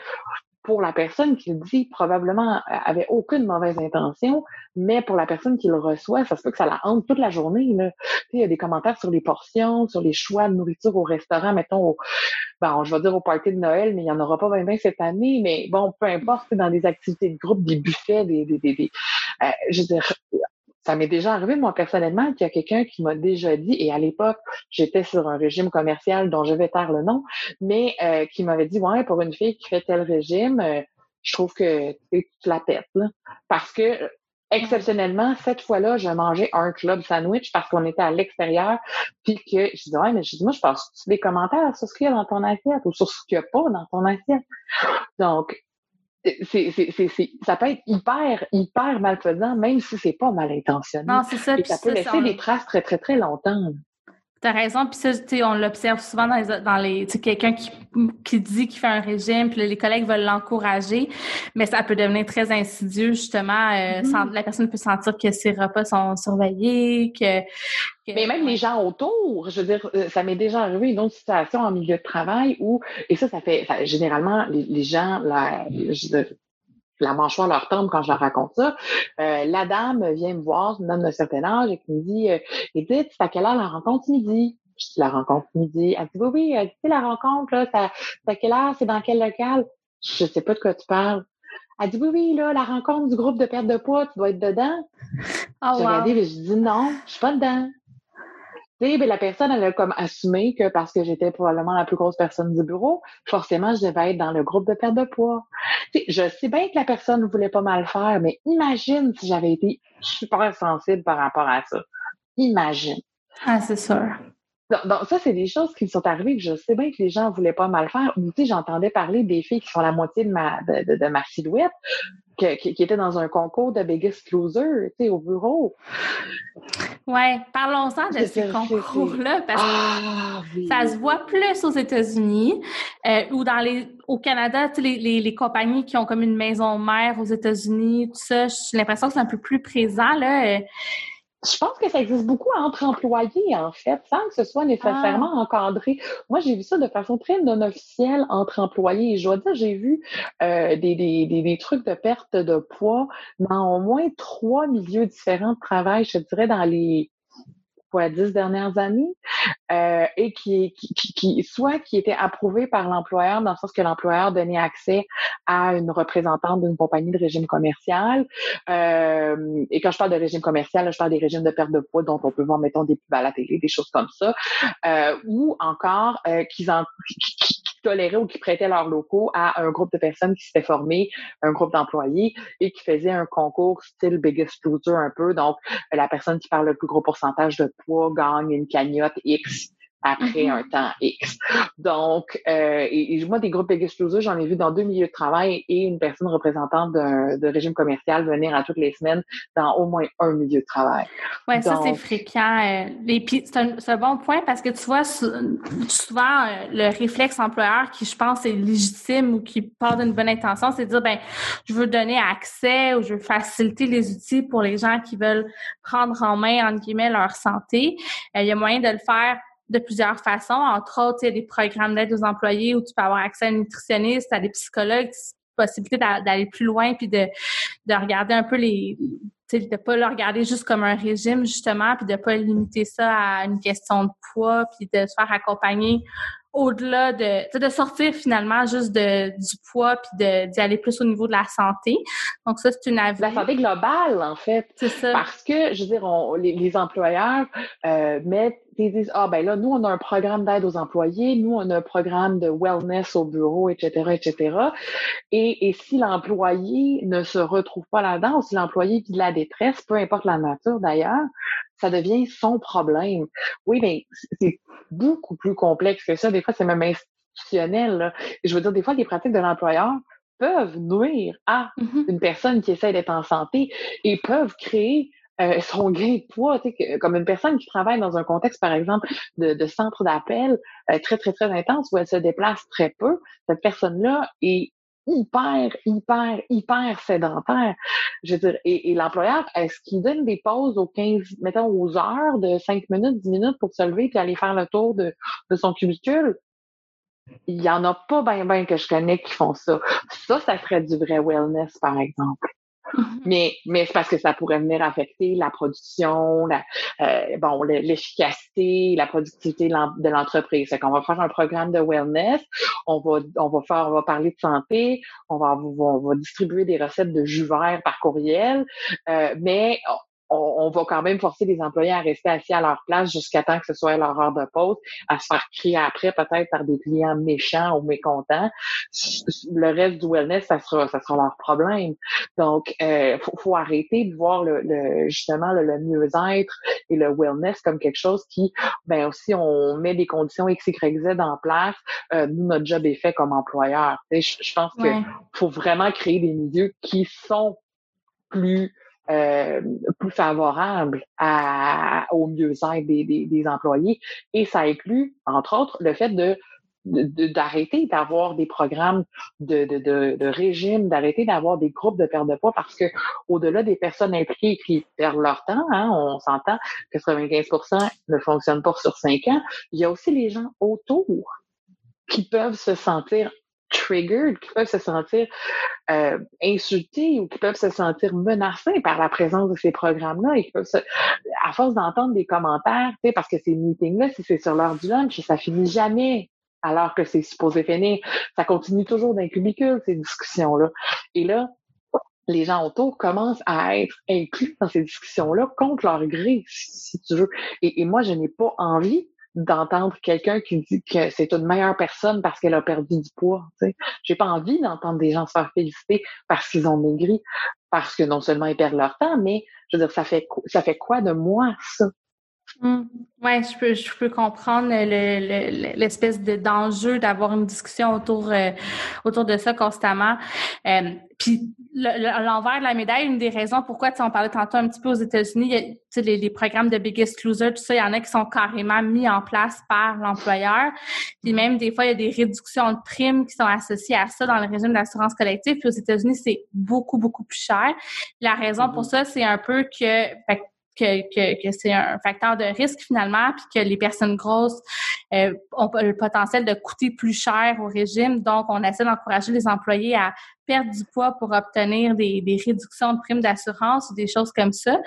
pour la personne qui le dit, probablement avait aucune mauvaise intention, mais pour la personne qui le reçoit, ça se peut que ça la hante toute la journée. Il y a des commentaires sur les portions, sur les choix de nourriture au restaurant, mettons, au, bon, je vais dire au party de Noël, mais il n'y en aura pas bien cette année, mais bon, peu importe, dans des activités de groupe, des buffets, des, des, des, des euh, je veux dire, ça m'est déjà arrivé, moi, personnellement, qu'il y a quelqu'un qui m'a déjà dit, et à l'époque, j'étais sur un régime commercial dont je vais taire le nom, mais euh, qui m'avait dit, ouais, pour une fille qui fait tel régime, euh, je trouve que tu la pètes, là. Parce que, exceptionnellement, cette fois-là, je mangeais un club sandwich parce qu'on était à l'extérieur, puis que je dis, ouais, mais je dis, moi, je passe des commentaires sur ce qu'il y a dans ton assiette ou sur ce qu'il n'y a pas dans ton assiette? Donc, c'est, c'est, c'est, ça peut être hyper, hyper malfaisant, même si c'est pas mal intentionné. Non, c'est ça. Et ça peut laisser des traces très, très, très longtemps. T'as raison, puis ça, on l'observe souvent dans les, dans les quelqu'un qui, qui dit qu'il fait un régime, puis les collègues veulent l'encourager, mais ça peut devenir très insidieux justement. Euh, mm-hmm. la personne peut sentir que ses repas sont surveillés, que, mais même les gens autour, je veux dire, euh, ça m'est déjà arrivé une autre situation en milieu de travail où, et ça, ça fait, généralement, les, gens, la, je, la mâchoire leur tombe quand je leur raconte ça. Euh, la dame vient me voir, une dame d'un certain âge, et qui me dit euh, Edith, c'est à quelle heure la rencontre? Midi? Je dis la rencontre midi. Elle dit Oui, oui, tu sais, la rencontre, là, c'est à quelle heure, c'est dans quel local? Je sais pas de quoi tu parles. Elle dit oui, oui, là, la rencontre du groupe de perte de poids, tu dois être dedans. Oh, j'ai regardé et je dis non, je suis pas dedans. Tu ben, la personne, elle a comme assumé que parce que j'étais probablement la plus grosse personne du bureau, forcément, je devais être dans le groupe de perte de poids. sais, je sais bien que la personne ne voulait pas mal faire, mais imagine si j'avais été super sensible par rapport à ça. Imagine. Ah, c'est sûr. Donc, ça, c'est des choses qui me sont arrivées que je sais bien que les gens voulaient pas mal faire. tu sais, j'entendais parler des filles qui font la moitié de ma, de, de, ma silhouette, qui, qui, étaient dans un concours de Biggest Loser, tu sais, au bureau. Ouais, parlons-en de ces concours-là, parce que ah, ça se voit plus aux États-Unis euh, ou dans les au Canada, tu sais, les, les, les, compagnies qui ont comme une maison mère aux États-Unis, tout ça, j'ai l'impression que c'est un peu plus présent, là. Euh, je pense que ça existe beaucoup entre employés, en fait, sans que ce soit nécessairement ah. encadré. Moi, j'ai vu ça de façon très non officielle entre employés. Et je dois dire, j'ai vu euh, des, des, des, des, trucs de perte de poids dans au moins trois milieux différents de travail, je dirais, dans les quoi, dix dernières années, euh, et qui, qui, qui, soit qui était approuvé par l'employeur, dans le sens que l'employeur donnait accès à une représentante d'une compagnie de régime commercial. Euh, et quand je parle de régime commercial, je parle des régimes de perte de poids dont on peut voir, mettons, des pubs à la télé, des choses comme ça. Euh, ou encore euh, qu'ils en, qui, toléraient ou qui prêtaient leurs locaux à un groupe de personnes qui s'étaient formées, un groupe d'employés, et qui faisaient un concours style Biggest Loser un peu. Donc, la personne qui parle le plus gros pourcentage de poids gagne une cagnotte X après mm-hmm. un temps X. Donc, euh, et, moi, des groupes Biggest j'en ai vu dans deux milieux de travail et une personne représentante de régime commercial venir à toutes les semaines dans au moins un milieu de travail. Oui, ça, c'est fréquent. Euh, c'est un, un, bon point parce que tu vois, souvent, euh, le réflexe employeur qui, je pense, est légitime ou qui part d'une bonne intention, c'est de dire, ben, je veux donner accès ou je veux faciliter les outils pour les gens qui veulent prendre en main, entre guillemets, leur santé. il y a moyen de le faire de plusieurs façons. Entre autres, il y a des programmes d'aide aux employés où tu peux avoir accès à un nutritionniste, à des psychologues, possibilité d'aller plus loin puis de, de regarder un peu les de pas le regarder juste comme un régime justement puis de pas limiter ça à une question de poids puis de se faire accompagner au-delà de, de sortir finalement juste de, du poids puis d'y aller plus au niveau de la santé. Donc ça, c'est une avis. La santé globale, en fait. C'est ça. Parce que, je veux dire, on, les, employeurs euh, mettent ils disent ah ben là nous on a un programme d'aide aux employés, nous on a un programme de wellness au bureau, etc. etc. Et, et si l'employé ne se retrouve pas là-dedans, ou si l'employé vit de la détresse, peu importe la nature d'ailleurs, ça devient son problème. Oui, mais c'est beaucoup plus complexe que ça. Des fois, c'est même institutionnel. Je veux dire, des fois, les pratiques de l'employeur peuvent nuire à mm-hmm. une personne qui essaie d'être en santé et peuvent créer euh, son gain de poids, comme une personne qui travaille dans un contexte, par exemple, de, de centre d'appel euh, très, très, très intense où elle se déplace très peu, cette personne-là est hyper, hyper, hyper sédentaire. Je veux dire, et, et l'employeur, est-ce qu'il donne des pauses aux 15, mettons, aux heures de 5 minutes, 10 minutes pour se lever et aller faire le tour de, de son cubicule? Il y en a pas bien, bien que je connais qui font ça. Ça, ça serait du vrai wellness, par exemple. Mm-hmm. Mais, mais c'est parce que ça pourrait venir affecter la production, la, euh, bon, l'efficacité, la productivité de l'entreprise. C'est qu'on va faire un programme de wellness, on va, on va faire, on va parler de santé, on va, on va distribuer des recettes de jus vert par courriel, euh, mais on, va quand même forcer les employés à rester assis à leur place jusqu'à temps que ce soit leur heure de pause, à se faire crier après peut-être par des clients méchants ou mécontents. Le reste du wellness, ça sera, ça sera leur problème. Donc, euh, faut, faut arrêter de voir le, justement le, mieux-être et le wellness comme quelque chose qui, ben aussi, on met des conditions X, Y, Z en place. Euh, nous, notre job est fait comme employeur. Je, je pense qu'il faut vraiment créer des milieux qui sont plus euh, plus favorable à, au mieux-être des, employés. Et ça inclut, entre autres, le fait de d'arrêter d'avoir des programmes de régime, d'arrêter d'avoir des groupes de perte de poids parce que au-delà des personnes impliquées qui perdent leur temps, hein, on s'entend que 95% ne fonctionnent pas sur 5 ans, il y a aussi les gens autour qui peuvent se sentir triggered, qui peuvent se sentir euh, insultés ou qui peuvent se sentir menacés par la présence de ces programmes-là et qui peuvent se, à force d'entendre des commentaires, tu sais, parce que ces meetings-là, si c'est sur l'heure du lunch, ça finit jamais alors que c'est supposé finir. Ça continue toujours dans les cubicules, ces discussions-là. Et là, les gens autour commencent à être inclus dans ces discussions-là contre leur gré, si tu veux. Et moi, je n'ai pas envie d'entendre quelqu'un qui dit que c'est une meilleure personne parce qu'elle a perdu du poids. J'ai pas envie d'entendre des gens se faire féliciter parce qu'ils ont maigri, parce que non seulement ils perdent leur temps, mais je veux dire, ça fait ça fait quoi de moi ça? Mmh. Oui, je peux, je peux comprendre l'espèce de d'enjeu d'avoir une discussion autour euh, autour de ça constamment. Euh, puis l'envers de la médaille, une des raisons pourquoi tu en parlais tantôt un petit peu aux États-Unis, les, les programmes de Biggest Loser, tout ça, il y en a qui sont carrément mis en place par l'employeur. Puis même des fois, il y a des réductions de primes qui sont associées à ça dans le régime d'assurance collective. Puis aux États-Unis, c'est beaucoup, beaucoup plus cher. La raison pour mmh ça, c'est un peu que que, c'est un facteur de risque finalement, puis que les personnes grosses euh, ont le potentiel de coûter plus cher au régime. Donc, on essaie d'encourager les employés à perdre du poids pour obtenir des, des réductions de primes d'assurance ou des choses comme ça.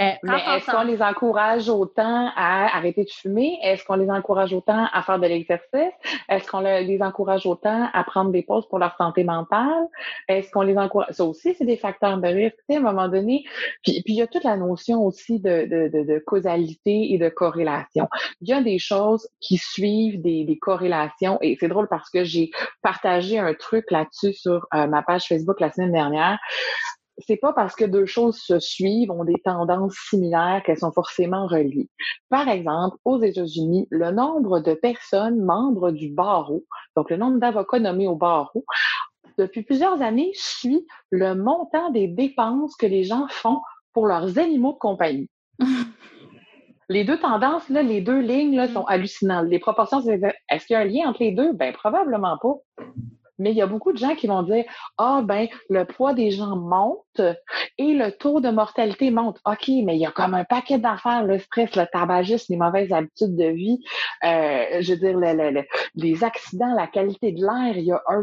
Euh, Mais est-ce qu'on les encourage autant à arrêter de fumer? Est-ce qu'on les encourage autant à faire de l'exercice? Est-ce qu'on les encourage autant à prendre des pauses pour leur santé mentale? Est-ce qu'on les encourage? Ça aussi, c'est des facteurs de risque, à un moment donné. Puis, puis il y a toute la notion aussi de, de, de, de, causalité et de corrélation. Il y a des choses qui suivent des, des corrélations et c'est drôle parce que j'ai partagé un truc là-dessus sur euh, ma page Facebook la semaine dernière c'est pas parce que deux choses se suivent, ont des tendances similaires qu'elles sont forcément reliées. Par exemple, aux États-Unis, le nombre de personnes membres du barreau, donc le nombre d'avocats nommés au barreau, depuis plusieurs années suit le montant des dépenses que les gens font pour leurs animaux de compagnie. les deux tendances, là, les deux lignes là, sont hallucinantes. Les proportions, est-ce qu'il y a un lien entre les deux? Ben probablement pas. Mais il y a beaucoup de gens qui vont dire Ah, ben, le poids des gens monte et le taux de mortalité monte. OK, mais il y a comme un paquet d'affaires, le stress, le tabagisme, les mauvaises habitudes de vie, euh, je veux dire, le, les accidents, la qualité de l'air, il y a un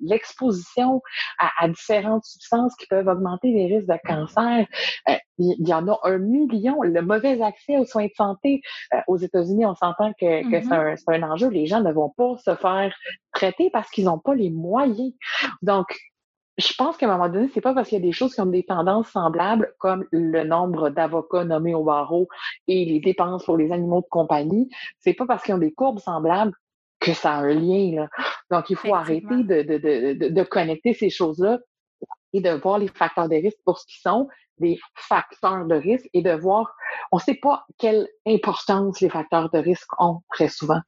l'exposition à, à, différentes substances qui peuvent augmenter les risques de cancer. Euh, il y en a un million. Le mauvais accès aux soins de santé euh, aux États-Unis, on s'entend que, que mm-hmm. c'est un, un enjeu. Les gens ne vont pas se faire traiter parce qu'ils n'ont pas les moyens. Donc, je pense qu'à un moment donné, c'est pas parce qu'il y a des choses qui ont des tendances semblables, comme le nombre d'avocats nommés au barreau et les dépenses pour les animaux de compagnie, c'est pas parce qu'ils ont des courbes semblables que ça a un lien. Là. Donc, il faut arrêter de, de, de, de, connecter ces choses-là et de voir les facteurs de risque pour ce qu'ils sont, des facteurs de risque, et de voir on ne sait pas quelle importance les facteurs de risque ont très souvent.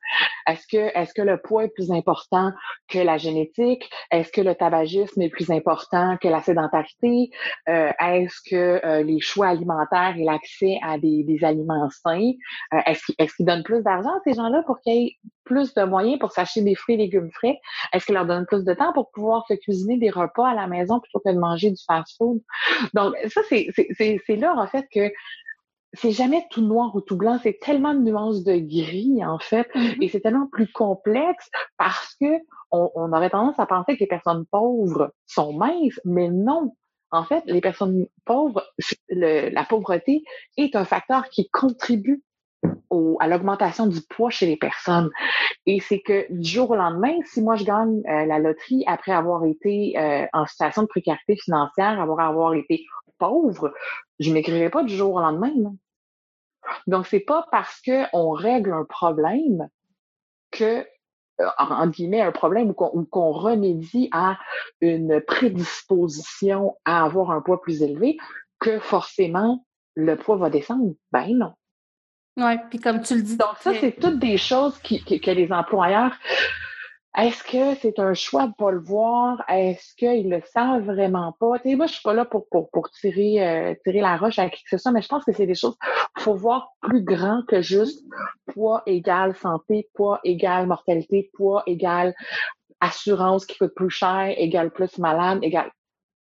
Est-ce que, est-ce que le poids est plus important que la génétique? Est-ce que le tabagisme est plus important que la sédentarité? Euh, est-ce que euh, les choix alimentaires et l'accès à des, aliments sains, euh, est-ce qu'ils est qu donnent plus d'argent à ces gens-là pour qu'ils aient plus de moyens pour s'acheter des fruits et légumes frais? Est-ce qu'ils leur donnent plus de temps pour pouvoir se cuisiner des repas à la maison plutôt que de manger du fast-food? Donc, ça, c'est là, en fait, que c'est jamais tout noir ou tout blanc, c'est tellement de nuances de gris en fait, mm-hmm. et c'est tellement plus complexe parce que on, on, aurait tendance à penser que les personnes pauvres sont minces, mais non. En fait, les personnes pauvres, la pauvreté est un facteur qui contribue au, à l'augmentation du poids chez les personnes. Et c'est que du jour au lendemain, si moi je gagne euh, la loterie après avoir été euh, en situation de précarité financière, avoir avoir été pauvre, je m'écrirai pas du jour au lendemain. Non? Donc, c'est pas parce qu'on règle un problème que, euh, en guillemets, un problème ou qu'on remédie à une prédisposition à avoir un poids plus élevé que forcément le poids va descendre. Ben non. Oui, puis comme tu le dis. Donc, ça, c'est toutes des choses qui, que les employeurs est-ce que c'est un choix de pas le voir? Est-ce qu'ils le savent vraiment pas? Tu moi, je suis pas là pour, pour, pour tirer, euh, tirer la roche à qui que ce soit, mais je pense que c'est des choses, faut voir plus grand que juste poids égal santé, poids égal mortalité, poids égal assurance qui coûte plus cher, égal plus malade, égal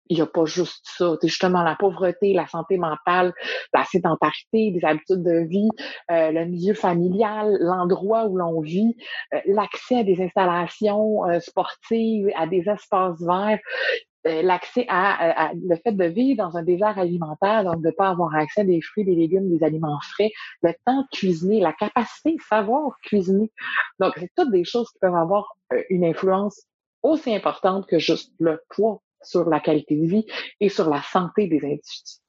il n'y a pas juste ça. C'est justement la pauvreté, la santé mentale, la sédentarité, les habitudes de vie, euh, le milieu familial, l'endroit où l'on vit, euh, l'accès à des installations euh, sportives, à des espaces verts, l'accès à, le fait de vivre dans un désert alimentaire, donc de ne pas avoir accès à des fruits, des légumes, des aliments frais, le temps de cuisiner, la capacité savoir cuisiner. Donc, c'est toutes des choses qui peuvent avoir une influence aussi importante que juste le poids sur la qualité de vie et sur la santé des individus.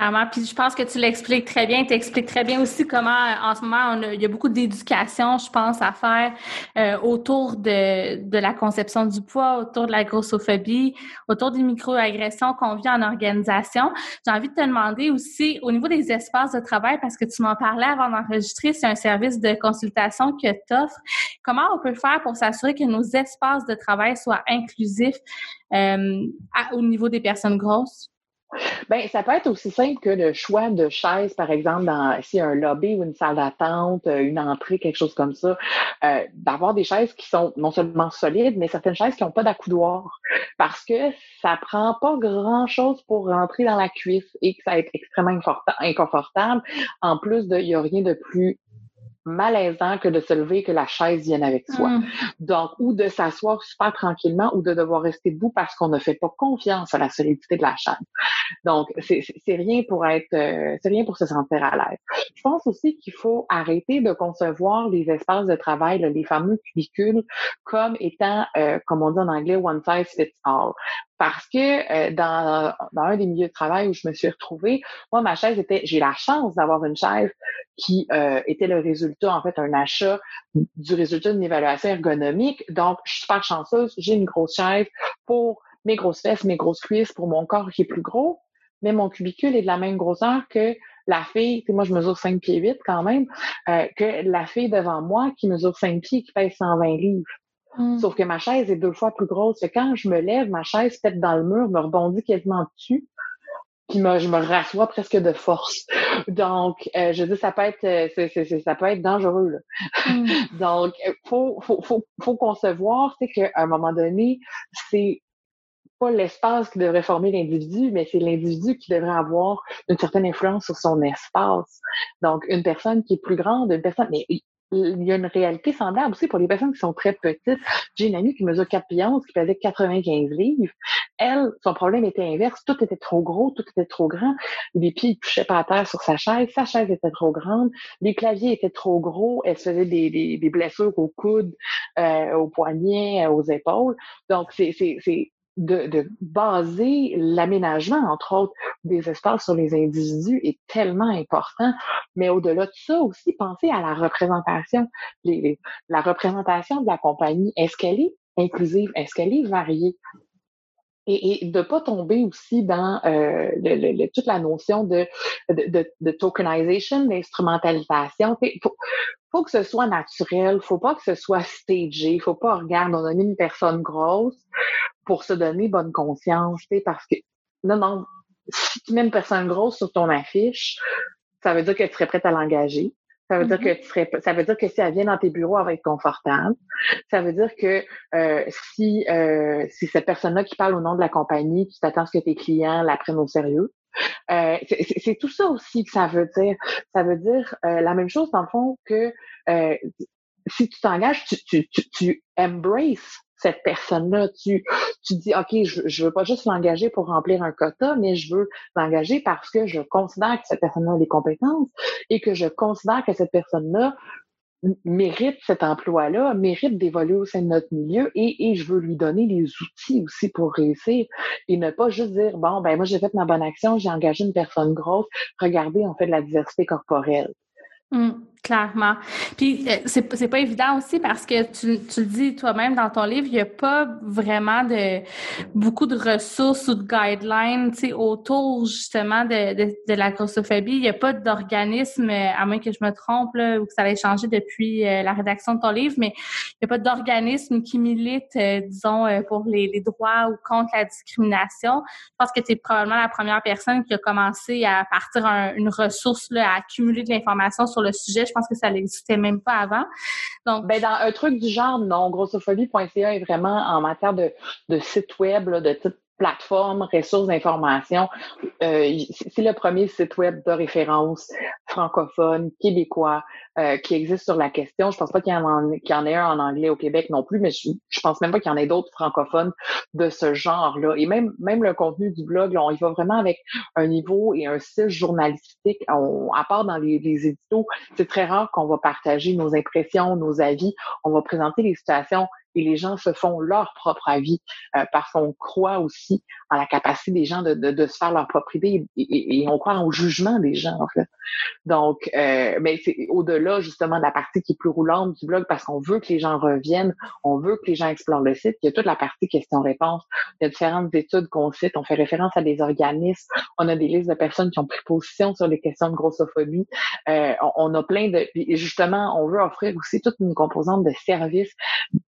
Clairement. Puis je pense que tu l'expliques très bien. Tu expliques très bien aussi comment, en ce moment, il y a beaucoup d'éducation, je pense, à faire euh, autour de, de la conception du poids, autour de la grossophobie, autour des microagressions qu'on vit en organisation. J'ai envie de te demander aussi, au niveau des espaces de travail, parce que tu m'en parlais avant d'enregistrer, c'est un service de consultation que tu offres. Comment on peut faire pour s'assurer que nos espaces de travail soient inclusifs euh, au niveau des personnes grosses? Ben, ça peut être aussi simple que le choix de chaises, par exemple, dans a un lobby ou une salle d'attente, euh, une entrée, quelque chose comme ça, euh, d'avoir des chaises qui sont non seulement solides, mais certaines chaises qui n'ont pas d'accoudoir. Parce que ça prend pas grand chose pour rentrer dans la cuisse et que ça va être extrêmement inconfortable. En plus de, il n'y a rien de plus malaisant que de se lever que la chaise vienne avec soi. Mm. Donc, ou de s'asseoir super tranquillement ou de devoir rester debout parce qu'on ne fait pas confiance à la solidité de la chaise. Donc, c'est rien pour être, euh, c'est rien pour se sentir à l'aise. Je pense aussi qu'il faut arrêter de concevoir les espaces de travail, les fameux cubicules, comme étant, euh, comme on dit en anglais, one size fits all parce que euh, dans, dans, un des milieux de travail où je me suis retrouvée, moi, ma chaise était, j'ai la chance d'avoir une chaise qui euh, était le résultat, en fait, un achat du résultat d'une évaluation ergonomique. Donc, je suis super chanceuse, j'ai une grosse chaise pour mes grosses fesses, mes grosses cuisses, pour mon corps qui est plus gros, mais mon cubicule est de la même grosseur que la fille, moi je mesure 5 pieds 8 quand même, euh, que la fille devant moi qui mesure 5 pieds qui pèse 120 livres. Mm. Sauf que ma chaise est deux fois plus grosse. que quand je me lève, ma chaise pète dans le mur, me rebondit quasiment dessus. Puis je me rassois presque de force. Donc, euh, je dis, ça peut être, euh, ça peut être dangereux. Là. Mm. Donc, faut, faut, faut, faut concevoir, c'est qu'à un moment donné, c'est pas l'espace qui devrait former l'individu, mais c'est l'individu qui devrait avoir une certaine influence sur son espace. Donc, une personne qui est plus grande, une personne, mais il y a une réalité semblable aussi pour les personnes qui sont très petites. J'ai une amie qui mesure 4 pieds 11, qui pesait 95 livres. Elle, son problème était inverse. Tout était trop gros, tout était trop grand. Les pieds ne touchaient pas à terre sur sa chaise. Sa chaise était trop grande. Les claviers étaient trop gros. Elle faisait des, des, blessures aux coudes, euh, aux poignets, aux épaules. Donc, c'est de, de baser l'aménagement, entre autres, des espaces sur les individus est tellement important. Mais au-delà de ça aussi, penser à la représentation. Les, la représentation de la compagnie, est-ce qu'elle est inclusive? Est-ce qu'elle est variée? Et, et de pas tomber aussi dans euh, le, toute la notion de, de, de, tokenization, d'instrumentalisation. Faut, faut que ce soit naturel, faut pas que ce soit stagé, faut pas regarder on a une personne grosse pour se donner bonne conscience, parce que non, non, si tu mets une personne grosse sur ton affiche, ça veut dire que tu serais prête à l'engager. Ça veut dire mm-hmm. que tu serais, ça veut dire que si elle vient dans tes bureaux, elle va être confortable. Ça veut dire que euh, si euh, si cette personne-là qui parle au nom de la compagnie, tu t'attends à ce que tes clients la prennent au sérieux. Euh, c'est tout ça aussi que ça veut dire. Ça veut dire euh, la même chose dans le fond que euh, si tu t'engages, tu, tu, tu, tu embraces cette personne-là. Tu, tu dis, OK, je, je veux pas juste l'engager pour remplir un quota, mais je veux l'engager parce que je considère que cette personne-là a des compétences et que je considère que cette personne-là mérite cet emploi-là, mérite d'évoluer au sein de notre milieu et, et je veux lui donner les outils aussi pour réussir et ne pas juste dire, bon, ben moi j'ai fait ma bonne action, j'ai engagé une personne grosse, regardez, on fait de la diversité corporelle. Mmh, clairement. Puis euh, c'est, c'est pas évident aussi parce que tu, tu le dis toi-même dans ton livre, il n'y a pas vraiment de beaucoup de ressources ou de guidelines autour justement de, de, de, la grossophobie. Il n'y a pas d'organisme, à moins que je me trompe, ou que ça ait changé depuis euh, la rédaction de ton livre, mais il n'y a pas d'organisme qui milite, euh, disons, pour les, les, droits ou contre la discrimination. Je pense que tu es probablement la première personne qui a commencé à partir une ressource, là, à accumuler de l'information sur le sujet. Je pense que ça n'existait même pas avant. Donc, ben, dans un truc du genre, non. Grossophobie.ca est vraiment en matière de, de site web, là, de type plateforme, ressources d'information. Euh, c'est le premier site web de référence francophone, québécois, euh, qui existe sur la question. Je pense pas qu'il y, en, ait un en anglais au Québec non plus, mais je, je pense même pas qu'il y en ait d'autres francophones de ce genre-là. Et même, même le contenu du blog, là, on y va vraiment avec un niveau et un style journalistique. À part dans les, les éditos, c'est très rare qu'on va partager nos impressions, nos avis. On va présenter les situations et les gens se font leur propre avis euh, parce qu'on croit aussi en la capacité des gens de, de, de se faire leur propre idée et, et, on croit au jugement des gens en fait. Donc, euh, mais c'est au-delà justement de la partie qui est plus roulante du blog parce qu'on veut que les gens reviennent, on veut que les gens explorent le site. Il y a toute la partie questions-réponses. Il y a différentes études qu'on cite. On fait référence à des organismes. On a des listes de personnes qui ont pris position sur les questions de grossophobie. Euh, on, on, a plein de justement, on veut offrir aussi toute une composante de services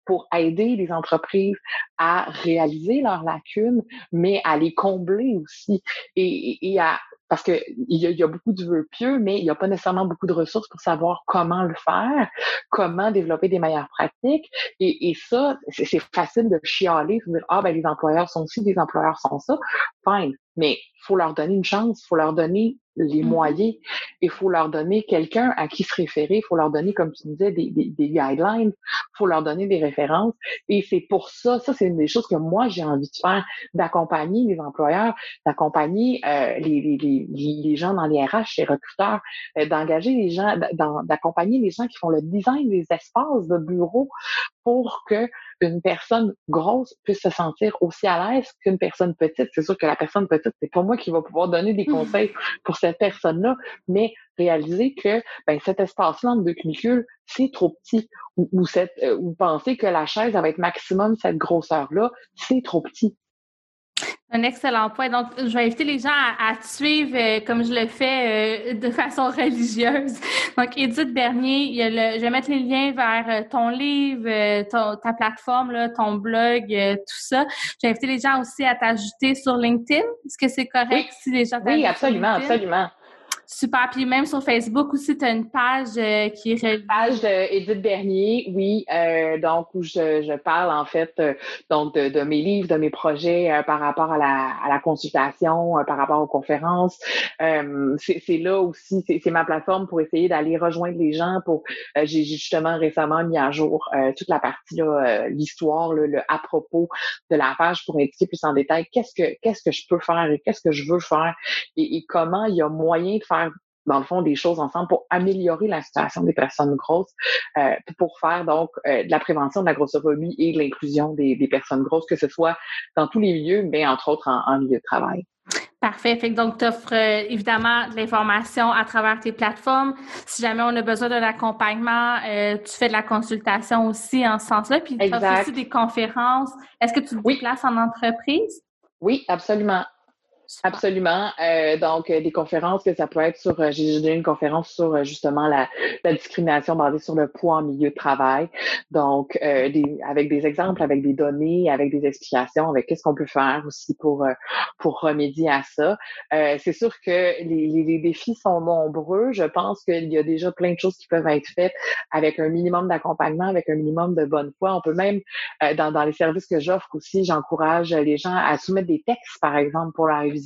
pour aider les entreprises à réaliser leurs lacunes, mais à les combler aussi et, et à parce que il y, a, y, a beaucoup de vœux pieux, mais il n'y a pas nécessairement beaucoup de ressources pour savoir comment le faire, comment développer des meilleures pratiques. Et, et ça, c'est facile de chialer, de dire ah ben les employeurs sont ci, les employeurs sont ça. Fine, mais faut leur donner une chance, faut leur donner les mm-hmm. moyens. Il faut leur donner quelqu'un à qui se référer. Il faut leur donner, comme tu disais, des, des, des guidelines. Il faut leur donner des références. Et c'est pour ça, ça c'est une des choses que moi j'ai envie de faire, d'accompagner les employeurs, d'accompagner euh, les, les, les, les, gens dans les RH, les recruteurs, euh, d'engager les gens, d'accompagner les gens qui font le design des espaces de bureau pour que une personne grosse puisse se sentir aussi à l'aise qu'une personne petite. C'est sûr que la personne petite, c'est pas moi qui va pouvoir donner des mmh. conseils pour cette personne-là, mais réaliser que ben, cet espace-là de cunicule, c'est trop petit. Ou, ou, cette, euh, ou penser que la chaise va être maximum cette grosseur-là, c'est trop petit. Un excellent point. Donc, je vais inviter les gens à, te suivre euh, comme je le fais euh, de façon religieuse. Donc, Edith Bernier, il y a le, je vais mettre les liens vers euh, ton livre, ta plateforme, là, ton blog, tout ça. Je vais inviter les gens aussi à t'ajouter sur LinkedIn. Est-ce que c'est correct si les gens Oui, absolument, absolument. Super. Puis même sur Facebook aussi, tu as une page euh, qui est Une page d'Edith Bernier, oui. Euh, donc, où je, je, parle en fait euh, donc de, de, mes livres, de mes projets par rapport à la, à la consultation, par rapport aux conférences. c'est là aussi, c'est ma plateforme pour essayer d'aller rejoindre les gens. Pour J'ai justement récemment mis à jour toute la partie l'histoire, le à propos de la page pour indiquer plus en détail qu'est-ce que qu'est-ce que je peux faire et qu'est-ce que je veux faire et, et comment il y a moyen de faire dans le fond, des choses ensemble pour améliorer la situation des personnes grosses, euh, pour faire donc euh, de la prévention de la grossophobie et de l'inclusion des, personnes grosses, que ce soit dans tous les milieux, mais entre autres en, milieu de travail. Parfait. Fait donc, tu offres euh, évidemment de l'information à travers tes plateformes. Si jamais on a besoin d'un accompagnement, tu fais de la consultation aussi en ce sens-là. Puis tu offres aussi des conférences. Est-ce que tu te oui. déplaces en entreprise? Oui, absolument. Absolument. Euh, donc, euh, des conférences que ça peut être sur, euh, j'ai donné une conférence sur euh, justement la, la, discrimination basée sur le poids en milieu de travail. Donc, des, avec des exemples, avec des données, avec des explications, avec qu'est-ce qu'on peut faire aussi pour pour remédier à ça. c'est sûr que les, les, les, défis sont nombreux. Je pense qu'il y a déjà plein de choses qui peuvent être faites avec un minimum d'accompagnement, avec un minimum de bonne foi. On peut même, dans, dans les services que j'offre aussi, j'encourage les gens à soumettre des textes, par exemple, pour la révision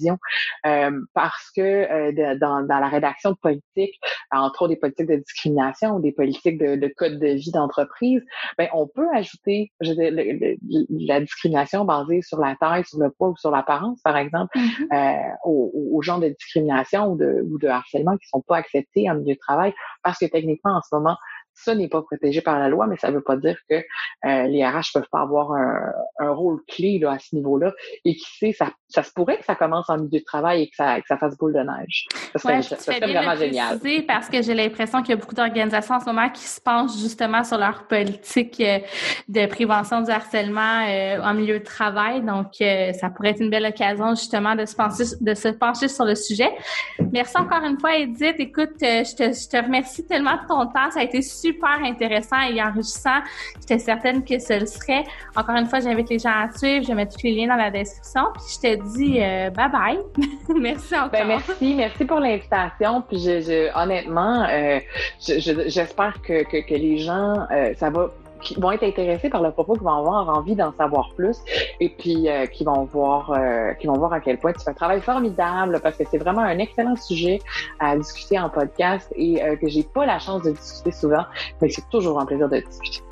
euh, parce que euh, dans, dans, la rédaction de politique, entre autres des politiques de discrimination ou des politiques de, de code de vie d'entreprise, ben on peut ajouter je la discrimination basée sur la taille, sur le poids ou sur l'apparence, par exemple, mm-hmm. euh, aux, aux, genres de discrimination ou de, ou de harcèlement qui sont pas acceptés en milieu de travail parce que techniquement en ce moment ça n'est pas protégé par la loi, mais ça ne veut pas dire que euh, les RH peuvent pas avoir un, un rôle clé là, à ce niveau-là. Et qui sait, ça, ça se pourrait que ça commence en milieu de travail et que ça, que ça fasse boule de neige. Ça serait, ça serait vraiment génial. Parce que j'ai l'impression qu'il y a beaucoup d'organisations en ce moment qui se penchent justement sur leur politique euh, de prévention du harcèlement euh, en milieu de travail. Donc, euh, ça pourrait être une belle occasion justement de se pencher, de se pencher sur le sujet. Merci encore une fois, Edith. Écoute, je te, je te remercie tellement de ton temps. Ça a été super super intéressant et enrichissant. J'étais certaine que ce le serait. Encore une fois, j'invite les gens à suivre. Je mets tous les liens dans la description. Puis je te dis euh, bye bye. merci encore. Ben, merci, merci pour l'invitation. Puis honnêtement, euh, j'espère que, que, les gens, euh, ça va qui vont être intéressés par le propos, qui vont avoir envie d'en savoir plus et puis euh, qui vont voir euh, qui vont voir à quel point tu fais un travail formidable parce que c'est vraiment un excellent sujet à discuter en podcast et euh, que j'ai pas la chance de discuter souvent, mais c'est toujours un plaisir de discuter.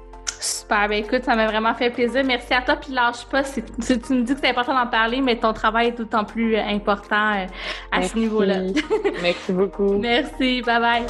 Super, ben écoute, ça m'a vraiment fait plaisir. Merci à toi, puis lâche pas. Si, tu me dis que c'est important d'en parler, mais ton travail est d'autant plus important à ce niveau-là. Merci beaucoup. Merci, bye bye.